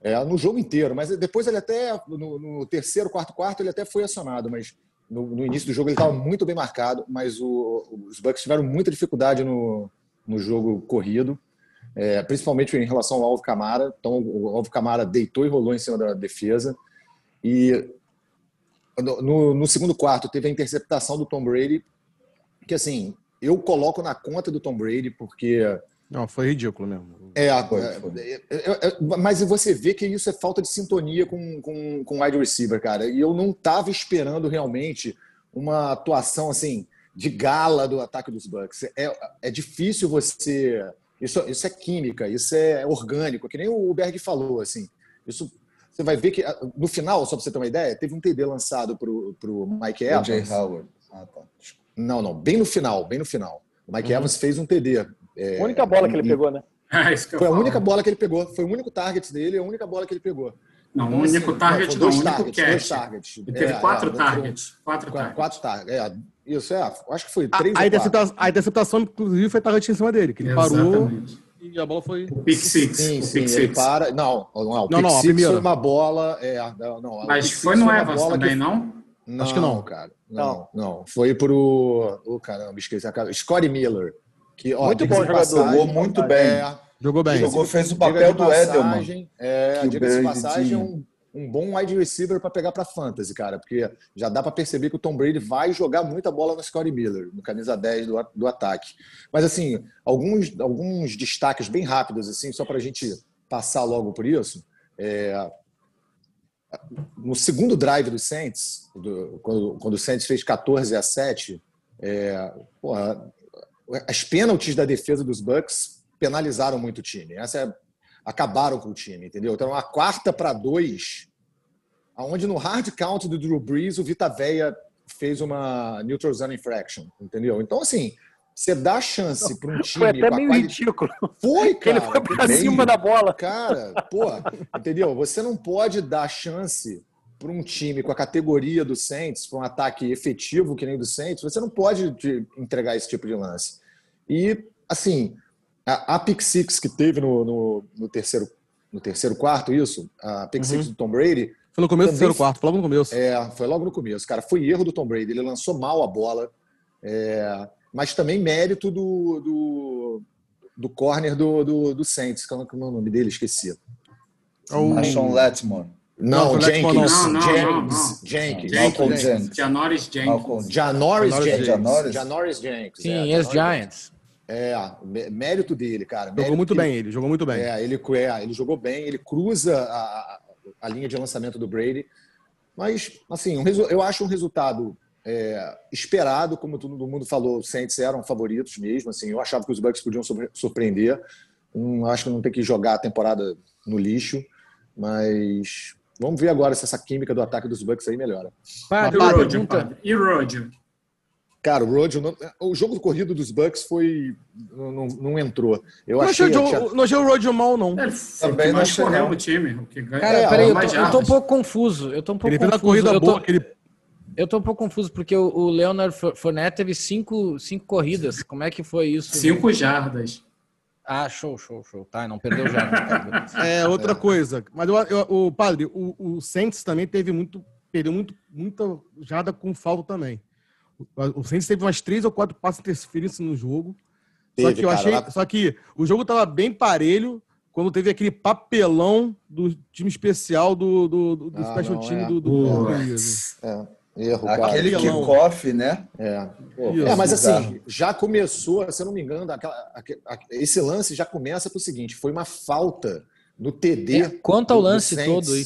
Speaker 7: É, no jogo inteiro, mas depois ele até, no, no terceiro, quarto, quarto, ele até foi acionado, mas no, no início do jogo ele estava muito bem marcado, mas o, os Bucks tiveram muita dificuldade no, no jogo corrido é, principalmente em relação ao Alvo Camara. Então, o Alvo Camara deitou e rolou em cima da defesa. E no, no, segundo quarto teve a interceptação do Tom Brady, que assim, eu coloco na conta do Tom Brady, porque.
Speaker 1: Não, foi ridículo mesmo.
Speaker 7: É, é, é, é, é, mas você vê que isso é falta de sintonia com, com, com wide receiver, cara. E eu não estava esperando realmente uma atuação assim de gala do ataque dos Bucks. É, é difícil você isso, isso é química, isso é orgânico, que nem o Berg falou, assim. Isso você vai ver que no final, só para você ter uma ideia, teve um TD lançado para o Mike Evans. Jay Howard. Ah, tá. Não, não, bem no final, bem no final. O Mike uhum. Evans fez um TD.
Speaker 4: É, a única bola que ele pegou, né?
Speaker 7: Ah, foi a única bola que ele pegou. Foi o único target dele, a única bola que ele pegou.
Speaker 5: Não, então, o único assim, target não, dois não, targets, único Dois targets. Ele teve é, quatro é, targets. Quatro,
Speaker 7: quatro targets. Quatro targets. É, isso, é. Acho que foi três
Speaker 1: a, a, interceptação, a interceptação, inclusive, foi target em cima dele, que ele parou e a bola foi...
Speaker 7: O pick six. Sim, o sim, pick ele para... Não, não, não, não, não a primeira. foi uma bola... É, não,
Speaker 5: Mas foi no Evans também, que... não?
Speaker 7: Não, Acho que não, cara. Não, não. não. Foi pro... Oh, caramba, esqueci a cara. Scotty Miller. Que, ó,
Speaker 3: muito bom jogador. Jogou muito bem. É,
Speaker 1: jogou bem.
Speaker 3: Jogou, fez o papel do Edelman.
Speaker 7: É, diga-se passagem, um um bom wide receiver para pegar para fantasy, cara, porque já dá para perceber que o Tom Brady vai jogar muita bola no Scottie Miller, no camisa 10 do, do ataque. Mas assim, alguns, alguns destaques bem rápidos assim, só para a gente passar logo por isso. É, no segundo drive do Saints, do, quando, quando o Saints fez 14 a 7, é, porra, as pênaltis da defesa dos Bucks penalizaram muito o time. Essa é acabaram com o time, entendeu? Então, a quarta para dois, aonde no hard count do Drew Brees, o Vita Veia fez uma neutral zone infraction, entendeu? Então, assim, você dá chance para um time.
Speaker 4: Foi até meio quali... ridículo.
Speaker 7: Foi, cara.
Speaker 4: Ele foi para cima da bola.
Speaker 7: Cara, pô, entendeu? Você não pode dar chance para um time com a categoria do Saints, para um ataque efetivo que nem o do Saints, você não pode entregar esse tipo de lance. E, assim, a, a pick six que teve no, no, no, terceiro, no terceiro quarto, isso, a pick uhum. six do Tom Brady.
Speaker 1: Foi no começo do terceiro quarto, foi logo no começo.
Speaker 7: É, foi logo no começo. Cara, foi erro do Tom Brady, ele lançou mal a bola, é, mas também mérito do, do, do corner do, do, do Saints, que é o nome dele, esqueci.
Speaker 3: É o Sean Letmore.
Speaker 7: Não, não, Jenkins.
Speaker 5: Não, não,
Speaker 7: James. Jenkins. Jenkins.
Speaker 5: Janoris Jenkins.
Speaker 7: Janoris Jenkins. Janoris Jenkins.
Speaker 2: Sim, é, Giants.
Speaker 7: É, mérito dele, cara.
Speaker 1: Jogou muito bem, ele jogou muito bem.
Speaker 7: É, ele, é, ele jogou bem, ele cruza a, a linha de lançamento do Brady. Mas, assim, um, eu acho um resultado é, esperado, como todo mundo falou, os Saints eram favoritos mesmo. Assim, eu achava que os Bucks podiam surpreender. Hum, acho que não tem que jogar a temporada no lixo, mas vamos ver agora se essa química do ataque dos Bucks aí melhora.
Speaker 5: Padre, e o Rodio?
Speaker 7: Cara, o Rodio, o jogo do corrido dos Bucks foi. Não, não entrou. Eu
Speaker 1: não
Speaker 7: achei,
Speaker 1: achei, não achei o Rodio mal, não.
Speaker 5: É, Também não achei correu no time. O que
Speaker 2: ganha, Cara, é, peraí, eu, tô, eu tô um pouco confuso. Eu tô um pouco
Speaker 1: ele
Speaker 2: confuso.
Speaker 1: corrida
Speaker 2: eu
Speaker 1: tô, boa, ele...
Speaker 2: eu tô um pouco confuso, porque o, o Leonard Fournette teve cinco, cinco corridas. Como é que foi isso?
Speaker 5: Cinco jardas.
Speaker 2: Ah, show, show, show. Tá, não perdeu já.
Speaker 1: é, outra coisa. Mas eu, eu, o padre, o, o Saints também teve muito. Perdeu muito, muita jarda com falta também. O Saints teve umas três ou quatro passos de interferência no jogo. Teve, só que eu cara, achei. Lá... Só que o jogo tava bem parelho quando teve aquele papelão do time especial do, do, do ah, special não, team é. do, do, do
Speaker 7: é.
Speaker 3: Erro, Aquele kickoff, né?
Speaker 7: É. é mas assim, já começou, se eu não me engano, aquela, esse lance já começa pro seguinte: foi uma falta no TD. É,
Speaker 2: quanto ao lance todo aí.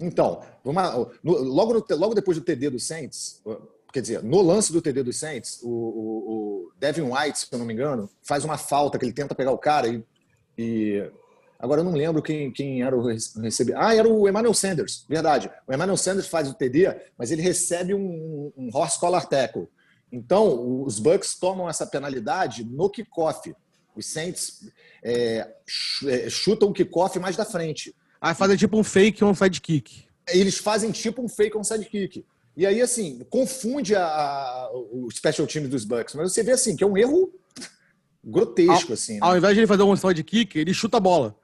Speaker 7: Então, uma, no, logo, no, logo depois do TD do Saints, quer dizer, no lance do TD do Saints, o, o, o, Devin White, se eu não me engano, faz uma falta que ele tenta pegar o cara e, e Agora eu não lembro quem, quem era o recebedor. Ah, era o Emmanuel Sanders, verdade. O Emmanuel Sanders faz o TD, mas ele recebe um, um horse collar tackle. Então, os Bucks tomam essa penalidade no kickoff. Os Saints é, é chutam o kickoff mais da frente.
Speaker 1: Ah, fazem tipo um fake um sidekick.
Speaker 7: Eles fazem tipo um fake um sidekick. E aí, assim, confunde a, a, o special team dos Bucks. Mas você vê, assim, que é um erro grotesco,
Speaker 1: ao,
Speaker 7: assim. Né?
Speaker 1: Ao invés de ele fazer um sidekick, ele chuta a bola.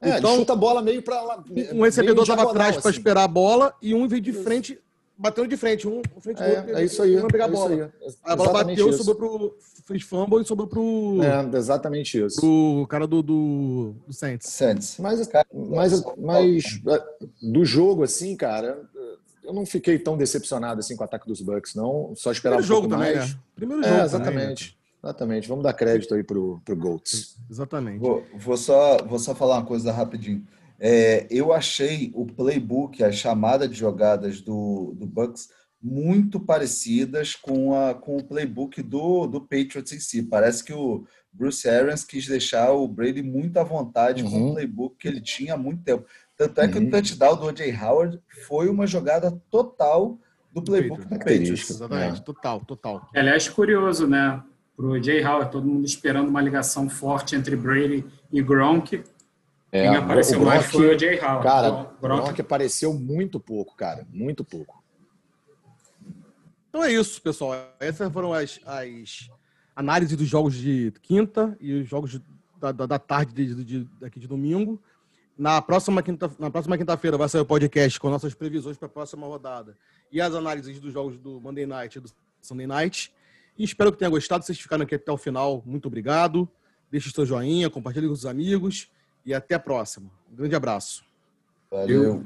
Speaker 7: É, então, chuta a bola meio para.
Speaker 1: Um recebedor estava atrás para assim. esperar a bola e um veio de frente, batendo de frente. Um frente
Speaker 7: é, outro, é isso aí.
Speaker 1: Não pegar a bola. Aí, a bola bateu, isso. sobrou pro. Fez fumble e sobrou pro.
Speaker 7: É, exatamente isso.
Speaker 1: Pro cara do, do, do Saints.
Speaker 7: Saints. Mas, mas, mas do jogo, assim, cara, eu não fiquei tão decepcionado assim com o ataque dos Bucks, não. Só esperava
Speaker 1: Primeiro
Speaker 7: um
Speaker 1: jogo
Speaker 7: mais.
Speaker 1: Também, né? Primeiro jogo.
Speaker 7: É, exatamente. Também, né? Exatamente. Vamos dar crédito aí pro, pro Goats.
Speaker 1: Exatamente.
Speaker 3: Vou, vou, só, vou só falar uma coisa rapidinho. É, eu achei o playbook, a chamada de jogadas do, do Bucks muito parecidas com, a, com o playbook do, do Patriots em si. Parece que o Bruce Arians quis deixar o Brady muito à vontade uhum. com o uhum. playbook que ele tinha há muito tempo. Tanto é que uhum. o touchdown do O.J. Howard foi uma jogada total do playbook do Patriots.
Speaker 1: Exatamente, é. total, total.
Speaker 5: Aliás, curioso, né? para o Jay Howard, todo mundo esperando uma ligação forte entre Brady e Gronk.
Speaker 7: É, Quem apareceu Gronk, mais foi o Jay Howard. Cara, o Gronk... Gronk apareceu muito pouco, cara, muito pouco.
Speaker 1: Então é isso, pessoal. Essas foram as, as análises dos jogos de quinta e os jogos de, da, da, tarde de, de, daqui de domingo. Na próxima quinta, na próxima quinta-feira vai sair o podcast com nossas previsões para a próxima rodada e as análises dos jogos do Monday Night e do Sunday Night. E espero que tenha gostado. Vocês ficaram aqui até o final. Muito obrigado. Deixe o seu joinha, compartilhe com os amigos e até a próxima. Um grande abraço.
Speaker 3: Valeu.